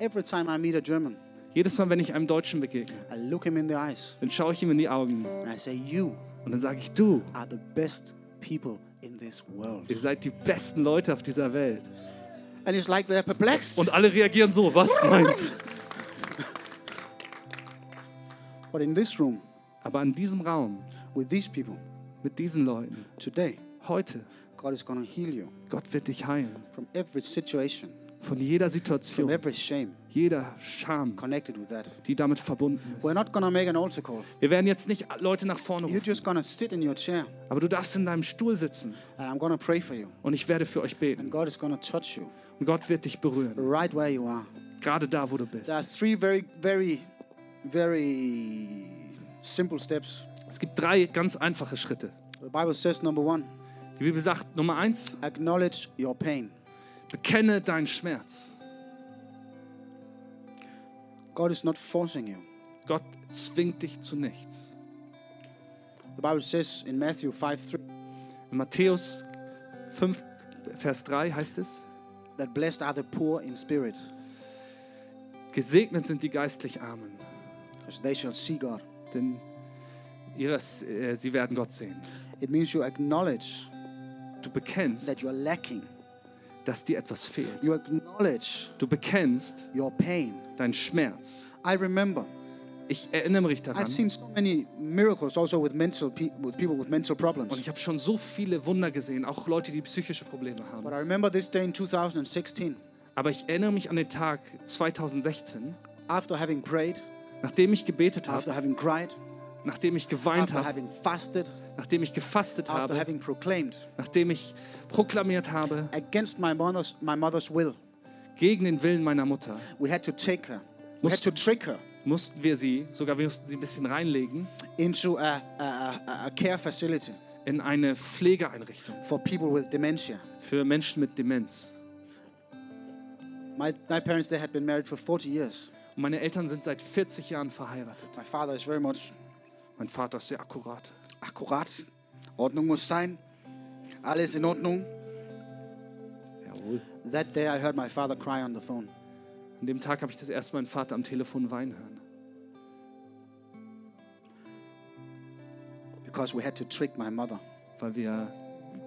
Every time I meet a German, Jedes Mal, wenn ich einem Deutschen begegne, I look him in the eyes dann schaue ich ihm in die Augen and I say, You und dann sage ich, du, are the best people in this world. ihr seid die besten Leute auf dieser Welt. And it's like they're perplexed. Und alle reagieren so, was? Nein. But in this room, Aber in diesem Raum, with these people, mit diesen Leuten, today, heute, God is going to heal you Gott wird dich heilen. from every situation, Von jeder from Situation, every shame jeder Scham, connected with that. die damit verbunden We're ist. not going to make an altar call. Wir werden jetzt nicht Leute nach vorne You're rufen, just going to sit in your chair aber du darfst in deinem Stuhl sitzen and I'm going to pray for you. und ich werde für euch beten. And God is going to touch you Und Gott wird dich berühren, right where you are. gerade da, wo du bist. There are three very, very, very simple steps. Es gibt drei ganz einfache Schritte. The Bible says, number one, Die Bibel sagt, Nummer eins, acknowledge your pain. bekenne deinen Schmerz. God is not forcing you. Gott zwingt dich zu nichts. The Bible says in Matthew 5 3 In Matthäus 5, Vers 3 heißt es, that blessed are the poor in spirit, gesegnet sind die geistlich Armen, they shall see God. denn ihres, äh, sie werden Gott sehen. It means you acknowledge Du bekennst, that you are lacking. dass dir etwas fehlt. You acknowledge Du bekennst your pain. deinen Schmerz. I remember Ich erinnere mich daran. I've seen so many miracles also with mental with people with mental Und problems. ich habe schon so viele Wunder gesehen, auch Leute, die psychische Probleme But haben. I remember this day in 2016 Aber ich erinnere mich an den Tag 2016, after having prayed, nachdem ich gebetet after habe, having cried, nachdem ich geweint habe, nachdem ich gefastet habe, nachdem ich proklamiert habe, against my mother's my mother's will. gegen den Willen meiner Mutter, We had to take her. We had to trick her mussten wir sie, sogar wir mussten sie ein bisschen reinlegen, into a, a, a, a care facility in eine Pflegeeinrichtung for people with dementia. für Menschen mit Demenz. My, my parents they had been married for 40 years. Und meine Eltern sind seit 40 Jahren verheiratet. My father is very much Mein Vater ist sehr akkurat. akkurat. Ordnung muss sein. Alles in Ordnung. Jawohl. That day I heard my father cry on the phone. An dem Tag habe ich das erste Mal meinen Vater am Telefon weinen hören. because we had to trick my mother weil wir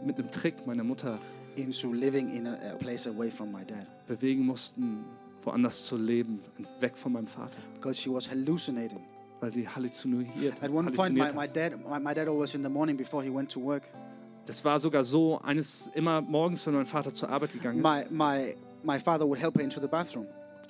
mit einem Trick meine Mutter into living in a, a place away from my dad bewegen mussten, woanders zu leben, weg von meinem Vater, because she was hallucinating. Weil sie halluziniert, At one point, my, my dad, my, my dad always in the morning before he went to work, Das war sogar so, eines immer morgens, wenn mein Vater zur Arbeit gegangen my, ist, my, my father would help her into the bathroom.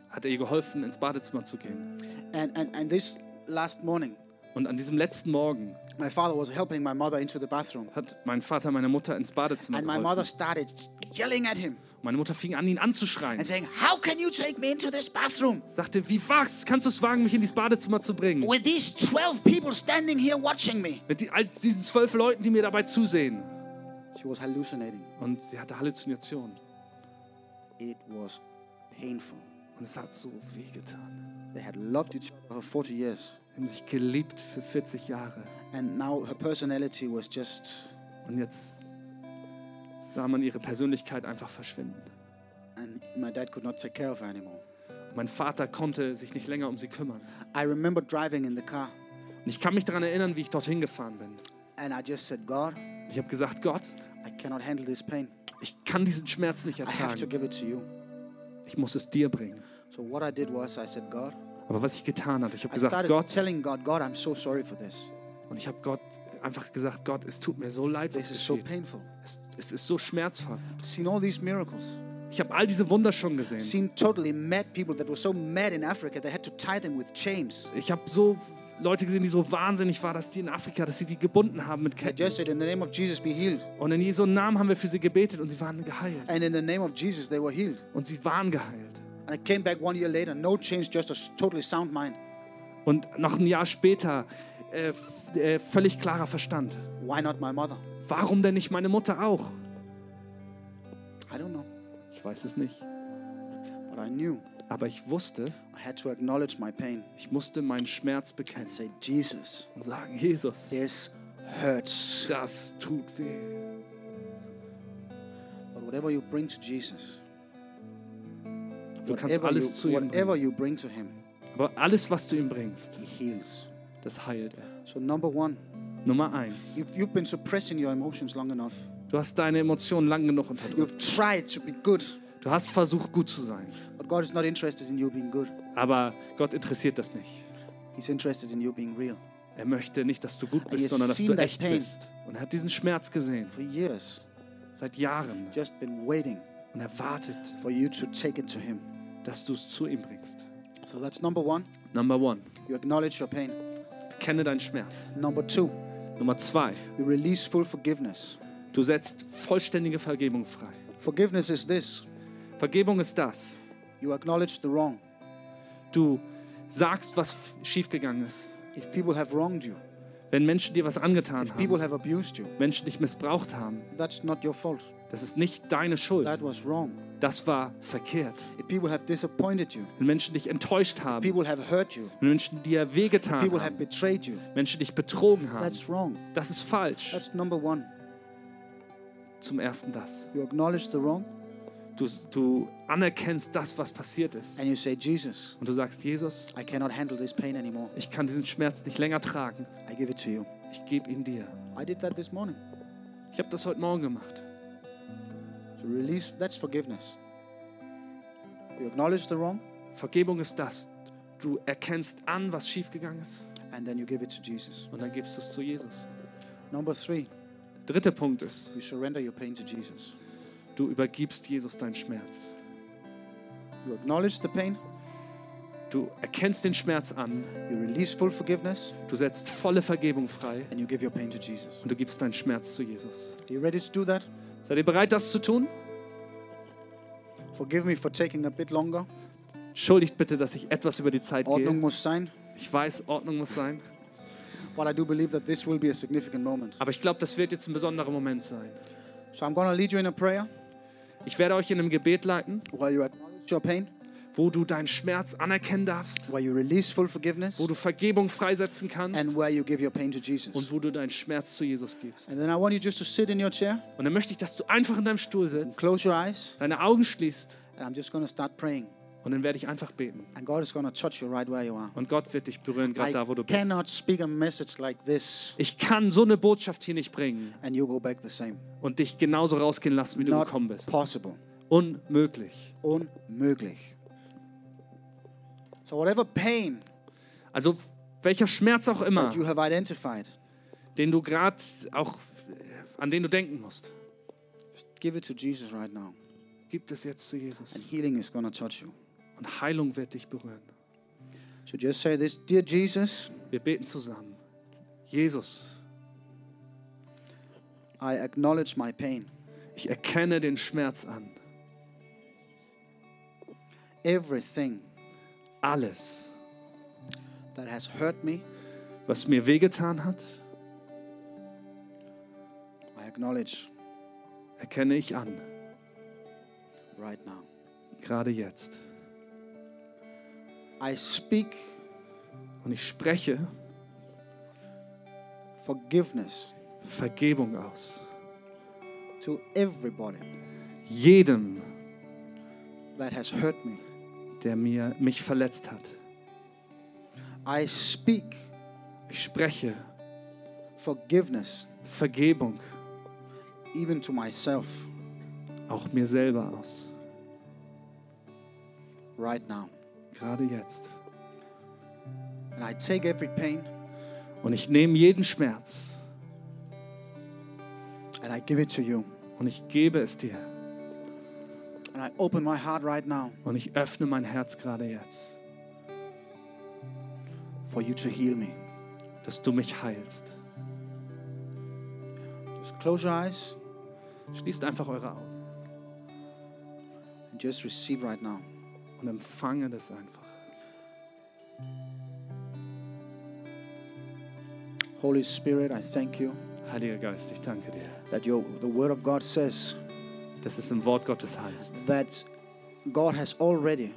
hat er ihr geholfen, ins Badezimmer zu gehen. And, and, and this last morning, Und an diesem letzten Morgen my father was helping my mother into the bathroom. hat mein Vater meine Mutter ins Badezimmer And my mother geholfen. started yelling at him Meine Mutter fing an, ihn anzuschreien. and saying, How can you take me into this bathroom Sagte, wie wagst, kannst du es wagen, mich in dieses Badezimmer zu bringen? with these 12 people standing here watching me? Mit die, all diesen zwölf Leuten, die mir dabei zusehen. She was hallucinating. Und sie hatte Halluzinationen. It was painful. Und es hat so wehgetan. They had loved each other for 40 years. Sie haben sich geliebt für 40 Jahre. And now her personality was just, Und jetzt sah man ihre Persönlichkeit einfach verschwinden. and my dad could not take care of her anymore. Mein Vater konnte sich nicht länger um sie kümmern. I remember driving in the car Und ich kann mich daran erinnern, wie ich dorthin gefahren bin. and I just said, God, Ich habe gesagt, Gott, I cannot handle this pain. ich kann diesen Schmerz nicht I have to ertragen. give it to you. Ich muss es dir bringen. So what I did was I said, God, Aber was ich getan habe, ich habe gesagt, Gott, God, God, I'm so sorry for this. und ich habe Gott einfach gesagt, Gott, es tut mir so leid, was This is so geschieht. painful. Es, es ist so schmerzvoll. Seen all these miracles. Ich habe all diese Wunder schon gesehen. Seen totally mad people that were so mad in Africa they had to tie them with chains. Ich habe so Leute gesehen, die so wahnsinnig waren, dass die in Afrika, dass sie die gebunden haben mit I Ketten. just said, in the name of Jesus, be healed. Und in Jesu Namen haben wir für sie gebetet und sie waren geheilt. And in the name of Jesus, they were healed. Und sie waren geheilt. And I came back one year later, no change, just a s- totally sound mind. Und noch ein Jahr später äh, äh, völlig klarer Verstand. Why not my mother? Warum denn nicht meine Mutter auch? I don't know. Ich weiß es nicht. But I knew Aber ich wusste, I had to acknowledge my pain ich musste meinen Schmerz bekennen say, Jesus, und sagen, Jesus, this hurts. das tut weh. But whatever you bring to Jesus, Du kannst whatever, you, alles zu ihm bringen. you bring to him, Aber alles, was du ihm bringst, he heals. Das heilt er. So number one, Nummer eins, if you've been suppressing your emotions long enough, du hast deine Emotionen lang genug unterdrückt. you've tried to be good, Du hast versucht, gut zu sein. but God is not interested in you being good. Aber Gott interessiert das nicht. He's interested in you being real. Er möchte nicht, dass du gut bist, sondern dass du echt bist. Und er hat diesen Schmerz gesehen, For years, seit Jahren. just been waiting Und er wartet, for you to take it to him. dass du es zu ihm bringst. So that's number one. Number one, You acknowledge your pain. Kenne deinen Schmerz. Number two, Nummer zwei, you release full forgiveness. du setzt vollständige Vergebung frei. Forgiveness is this Vergebung ist das. you acknowledge the wrong. Du sagst, was schiefgegangen ist. If people have wronged you, Wenn Menschen dir was angetan If haben, you, Menschen dich missbraucht haben, das ist nicht deine Schuld. Das war verkehrt. You, Wenn Menschen dich enttäuscht haben, you, wenn Menschen dir wehgetan haben, Menschen dich betrogen haben, das ist falsch. Zum ersten das. You acknowledge the wrong Du, du anerkennst das, was passiert ist. say, Jesus, Und du sagst, Jesus, I cannot handle this pain anymore. ich kann diesen Schmerz nicht länger tragen. I give it to you. Ich gebe ihn dir. I did that this morning. Ich habe das heute Morgen gemacht. So release, that's forgiveness. You acknowledge the wrong Vergebung ist das. Du erkennst an, was schiefgegangen ist and then you give it to Jesus. und dann gibst du es zu Jesus. Number three, Dritter Punkt ist, you surrender your pain to Jesus. Du übergibst Jesus deinen Schmerz. You acknowledge the pain, Du erkennst den Schmerz an, you release full forgiveness, du setzt volle Vergebung frei and you give your pain to Jesus. und du gibst deinen Schmerz zu Jesus. Are you ready to do that? Seid ihr bereit, das zu tun? Forgive me for taking a bit longer. Entschuldigt bitte, dass ich etwas über die Zeit Ordnung gehe. muss sein. Ich weiß, Ordnung muss sein. But I do believe that this will be a significant moment. Aber ich glaube, das wird jetzt ein besonderer Moment sein. So I'm going to lead you in a prayer Ich werde euch in einem Gebet leiten, while you acknowledge your pain, wo du deinen Schmerz anerkennen darfst, wo du Vergebung freisetzen kannst und wo du deinen Schmerz zu Jesus gibst. Und dann möchte ich, dass du einfach in deinem Stuhl sitzt, close your eyes, deine Augen schließt and I'm just going to start praying. Und dann werde ich einfach beten. And right. Und Gott wird dich berühren, gerade da, wo du bist. like Ich kann so eine Botschaft hier nicht bringen and you go back the same. und dich genauso rausgehen lassen, wie du Not gekommen bist. possible. Unmöglich. Unmöglich. So whatever pain Also welcher Schmerz auch immer, den du gerade auch, an den du denken musst, give it to Jesus right now. gib es jetzt zu And Jesus. healing is to touch you. Und Heilung wird dich berühren. So just say this, dear Jesus, Wir beten zusammen. Jesus, I acknowledge my pain. ich erkenne den Schmerz an. Everything Alles, that has hurt me, was mir wehgetan hat, I acknowledge erkenne ich an. right now. Gerade jetzt. I speak Und ich spreche forgiveness Vergebung aus. to everybody Jedem, that has hurt me. der mir, mich verletzt hat. I speak Ich spreche forgiveness Vergebung even to myself auch mir selber aus. right now. Gerade jetzt. And I take every pain Und ich nehme jeden Schmerz and I give it to you. und ich gebe es dir. And I open my heart right now Und ich öffne mein Herz gerade jetzt, for you to heal me. dass du mich heilst. Just close your eyes Schließt einfach eure Augen and just receive right now. Und empfange das einfach. Holy Spirit, I thank you Heiliger Geist, ich danke dir, that your, the Word of God says dass es im Wort Gottes heißt, that God has already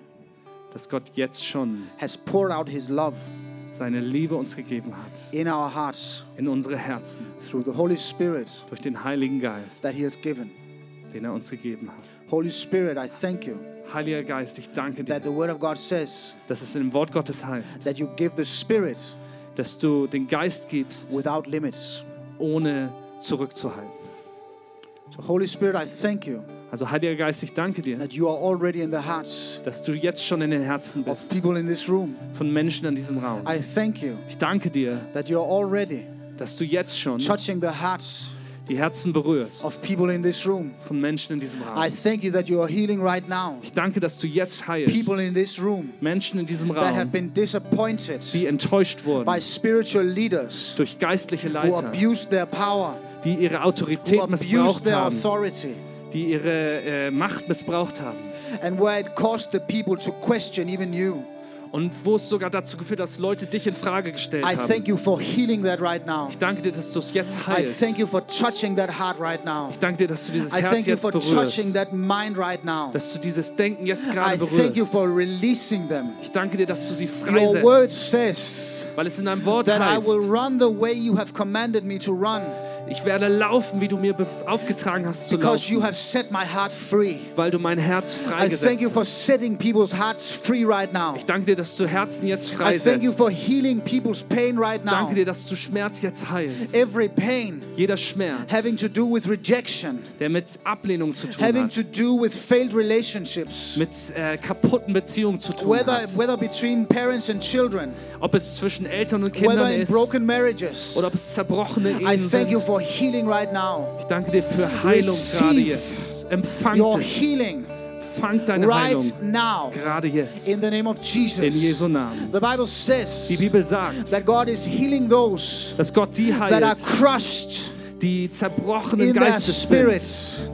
dass Gott jetzt schon has poured out His love seine Liebe uns gegeben hat, in our hearts in unsere Herzen, through the Holy Spirit durch den Heiligen Geist, that He has given. den er uns gegeben hat. Holy Spirit, I thank you Heiliger Geist, ich danke dir, that the Word of God says dass es im Wort Gottes heißt, that you give the Spirit dass du den Geist gibst, without limits. ohne zurückzuhalten. So, Holy Spirit, I thank you Also Heiliger Geist, ich danke dir, that you are already in the hearts dass du jetzt schon in den Herzen of bist people in this room. von Menschen in diesem Raum. I thank you Ich danke dir, that you're already dass du jetzt schon touching the hearts die Herzen berührst of people in this room. von Menschen in diesem I Raum. thank you that you are healing right now Ich danke, dass du jetzt heilst people in this room Menschen in diesem that have Raum, been disappointed die enttäuscht by wurden spiritual leaders durch geistliche who Leiter, abused their power, die ihre who Autorität missbraucht haben, authority, die ihre äh, Macht missbraucht haben and where it caused the people to question even you. Und wo es sogar dazu geführt hat, dass Leute dich in Frage gestellt I haben. thank you for healing that right now. Ich danke dir, dass du es jetzt I heilst. thank you for touching that heart right now. Ich danke dir, dass du dieses I Herz thank you jetzt for touching berührst. that mind right now. Dass du dieses Denken jetzt I gerade thank you berührst. for releasing them. Ich danke dir, dass du sie Your word freisetzt. says Weil es in deinem Wort that I heißt, will run the way you have commanded me to run ich werde laufen, wie du mir aufgetragen hast zu because you laufen. have set my heart free. Weil du mein Herz freigesetzt you for hast. right now. Ich danke dir, dass du Herzen jetzt I thank you freisetzt. for healing people's pain right now. Danke dir, dass du Schmerz jetzt heilst. Every pain Jeder Schmerz, having to do with rejection, der mit Ablehnung zu tun having hat, to do with failed relationships, mit äh, kaputten Beziehungen zu tun whether hat. whether between parents and children, Ob es zwischen Eltern und whether Kindern in ist broken marriages. oder ob es zerbrochene Ehen sind. For healing right now. Ich danke dir für Heilung gerade jetzt. Empfang Your es. healing Empfang deine right Heilung now gerade jetzt. in the name of In Jesus. Jesu Namen. The Bible Die says Bibel sagt, that God is healing those dass Gott die that are heilt, crushed die zerbrochenen in Geistes sind.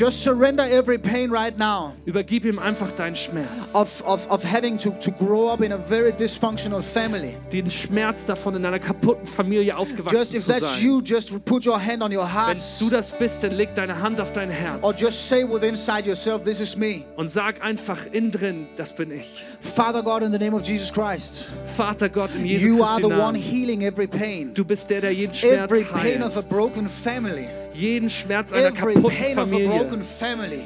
Just surrender every pain right now Übergib ihm einfach deinen Schmerz. of, of, of having to, to grow up in a very dysfunctional family. Den Schmerz davon, in einer kaputten Familie Just aufgewachsen if zu that's sein. you, just put your hand on your Wenn heart du das bist, dann leg deine Hand auf dein or Herz just say within inside yourself, This is me. und sag einfach innen drin, das bin ich. Father God, in the name of Jesus Christ, Vater Gott in Jesu you are Christi the one Namen. healing every pain. Du bist der, der jeden Schmerz Every pain of a heilt. broken family. Jeden Schmerz einer kaputten Familie.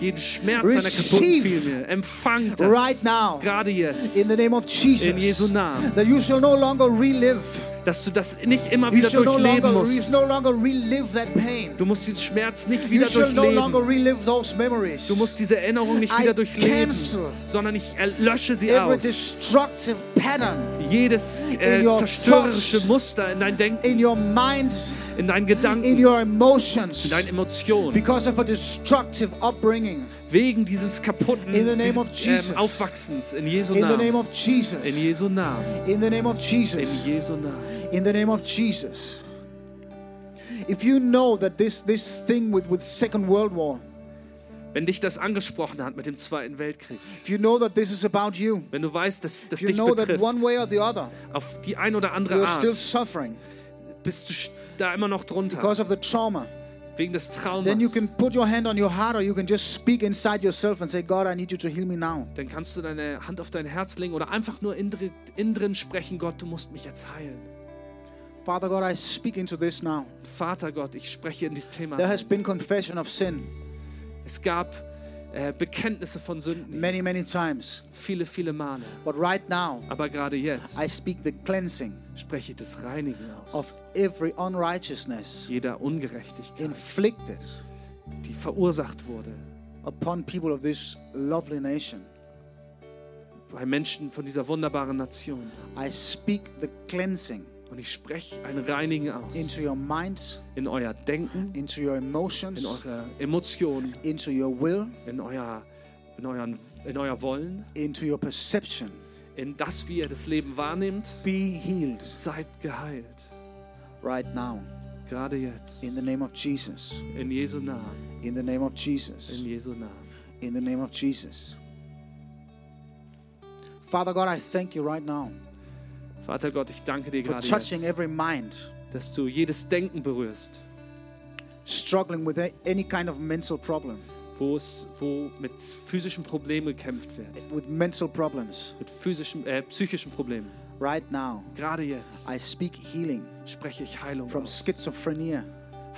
Jeden Schmerz einer kaputten Familie. Empfang das. right now. Gerade jetzt. In the name of Jesus. In Jesu Namen. That you shall no longer relive. Dass du das nicht immer wieder no durchleben musst. no pain. Du musst diesen Schmerz nicht wieder durchleben. Du musst diese Erinnerung nicht wieder durchleben, sondern ich lösche sie aus. Jedes äh, zerstörerische. Muster in dein Denken, in your mind, in deinen in Gedanken, your emotions, in deinen Emotionen, because of a destructive upbringing. wegen dieses kaputten In the name of ähm, Jesus. Aufwachsens. In Jesu In the name Namen. of Jesus. In Jesu Namen. In the name of In Jesus. Jesu Namen. In the name of Jesus. If you know that this, this thing with, with Second World War, Wenn dich das angesprochen hat mit dem Zweiten Weltkrieg, if you know that this is about you, wenn du weißt, dass das dich know that betrifft, one way or the other, auf die ein oder andere Art, suffering bist du da immer noch drunter, because of the trauma, wegen des then you Traumas. can put your hand on your heart or you can just speak inside yourself and say, God, I need you to heal me now. Dann kannst du deine Hand auf dein Herz legen oder einfach nur innen drin- sprechen, Gott, du musst mich jetzt heilen. Father God, I speak into this now. Vater Gott, ich spreche in dieses Thema. There has been confession of sin Es gab äh, Bekenntnisse von Sünden, many, many times. viele, viele Male. But right now, Aber gerade jetzt I speak the cleansing spreche ich das Reinigen of aus. every unrighteousness Jeder Ungerechtigkeit, inflicted die verursacht wurde upon people of this lovely nation. bei Menschen von dieser wunderbaren Nation. I speak the cleansing Und ich spreche ein Reinigen aus into your minds, in euer Denken, into your in emotions, eure Emotionen, into your will, in euer, in euren, in euer Wollen, into your perception. in das, wie ihr das Leben wahrnehmt. Be healed Seid geheilt. right now Gerade jetzt. in the name of Jesus. In Jesu Namen. In the name of Jesus. In Jesu Namen. In the name of Jesus. Father God, I thank you right now Vater Gott, ich danke dir for gerade touching jetzt, every mind dass du jedes Denken berührst, struggling with any kind of mental problem, wo es, wo mit physischen Problemen gekämpft wird, with mental problems. mit physischen, äh, psychischen Problemen. Right now, Gerade jetzt I speak healing spreche ich Heilung from aus. schizophrenia.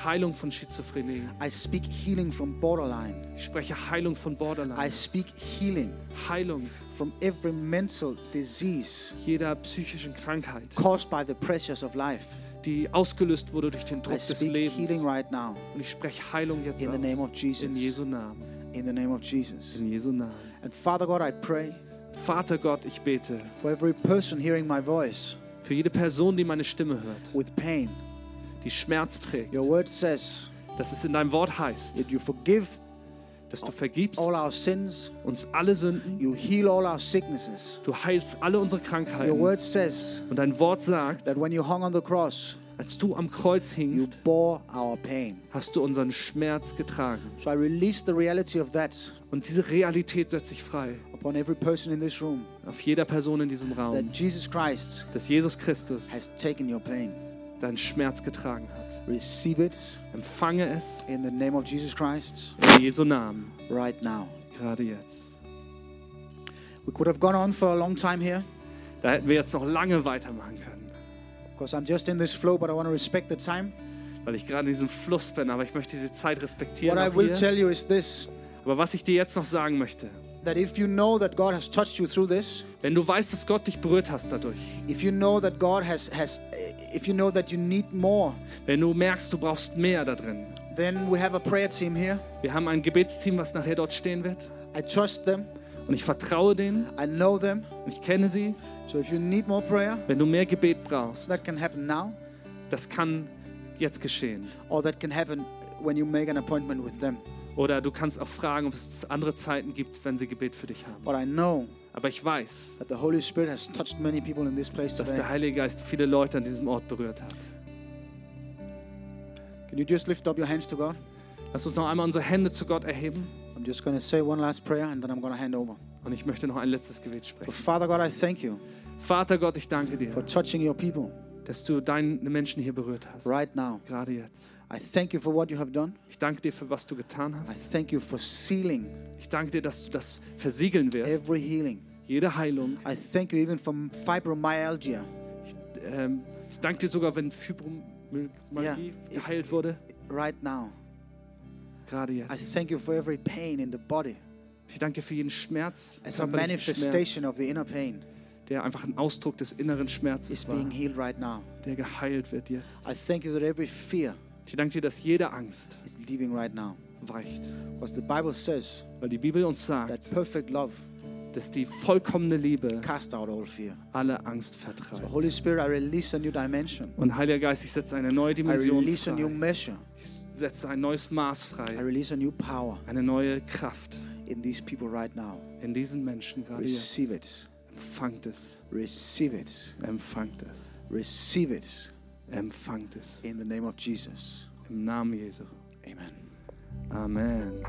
Heilung von Schizophrenie. I speak healing from borderline. Ich spreche Heilung von Borderline. I speak healing Heilung from every mental disease jeder psychischen Krankheit, caused by the pressures of life. die ausgelöst wurde durch den I Druck des speak Lebens. healing right now Und ich spreche Heilung jetzt in the name of Jesus. In Jesu Namen. in the name of Jesus. In Jesu Namen. And Father God, I pray Vater Gott, ich bete for every person hearing my voice für jede Person, die meine Stimme hört, with pain. Die Schmerz trägt, Your word says dass es in deinem Wort heißt, that you forgive dass du vergibst all our sins, uns alle Sünden, you heal all our sicknesses. du heilst alle unsere Your Krankheiten. word says Und dein Wort sagt, that when you hung on the cross, als du am Kreuz you hingst, bore our pain. hast du unseren Schmerz getragen. So I release the reality of that Und diese Realität setzt sich frei upon every person in this room auf jeder Person in diesem that Raum, Jesus Christ dass Jesus Christus has taken your pain. Deinen Schmerz getragen hat. Receive it Empfange es in the name of Jesus Christ in Jesu Namen, right now. gerade jetzt. We could have gone on for a long time here Da hätten wir jetzt noch lange weitermachen können, because I'm just in this flow, but I want to respect the time. weil ich gerade in diesem Fluss bin, aber ich möchte diese Zeit respektieren. What I will hier. tell you is this Aber was ich dir jetzt noch sagen möchte, that if you know that God has touched you through this, wenn du weißt, dass Gott dich berührt hast dadurch, if you know that God has, has if you know that you need more, wenn du merkst, du brauchst mehr da drin, then we have a prayer team here. wir haben ein Gebetsteam, was nachher dort stehen wird I trust them, und ich vertraue denen I know them. und ich kenne sie. So if you need more prayer, Wenn du mehr Gebet brauchst, that can happen now, das kann jetzt geschehen. or that can happen when you make an appointment with them. Oder du kannst auch fragen, ob es andere Zeiten gibt, wenn sie Gebet für dich haben. But Aber ich weiß, dass der Heilige Geist viele Leute an diesem Ort berührt hat. Can you just lift up your hands to God? Lass uns noch einmal unsere Hände zu Gott erheben I'm just going to say one last prayer and then I'm going to hand over. und ich möchte noch ein letztes Gebet But sprechen. Father God, I thank you Vater Gott, ich danke dir, for touching your people dass du deine Menschen hier berührt hast. right now. Gerade jetzt. I thank you for what you have done. Ich danke dir für was du getan I hast. thank you for sealing Ich danke dir, dass du das versiegeln wirst. every healing. Jede Heilung. I thank you even for fibromyalgia. Ich, ähm, ich danke dir sogar, wenn Fibromyalgie Ja. geheilt wurde. right now. Gerade I jetzt. thank you for every pain in the body Ich danke dir für jeden Schmerz, as a manifestation Schmerz, of the inner pain der einfach ein Ausdruck des inneren Schmerzes war, right der geheilt wird jetzt. I thank you that every fear Ich danke dir, dass jede Angst right weicht. Says Weil die Bibel uns sagt, dass die vollkommene Liebe alle Angst So vertreibt. Holy Spirit. Und Heiliger Geist, ich setze eine neue Dimension frei. Ich setze ein neues Maß I frei. release a new power Eine neue Kraft in these people right now. in diesen Menschen gerade jetzt. Receive it. Empfangt es. Receive it. Empfangt es. Receive it Empfangt es. in the name of Jesus. Im Namen Jesu. Amen. Amen.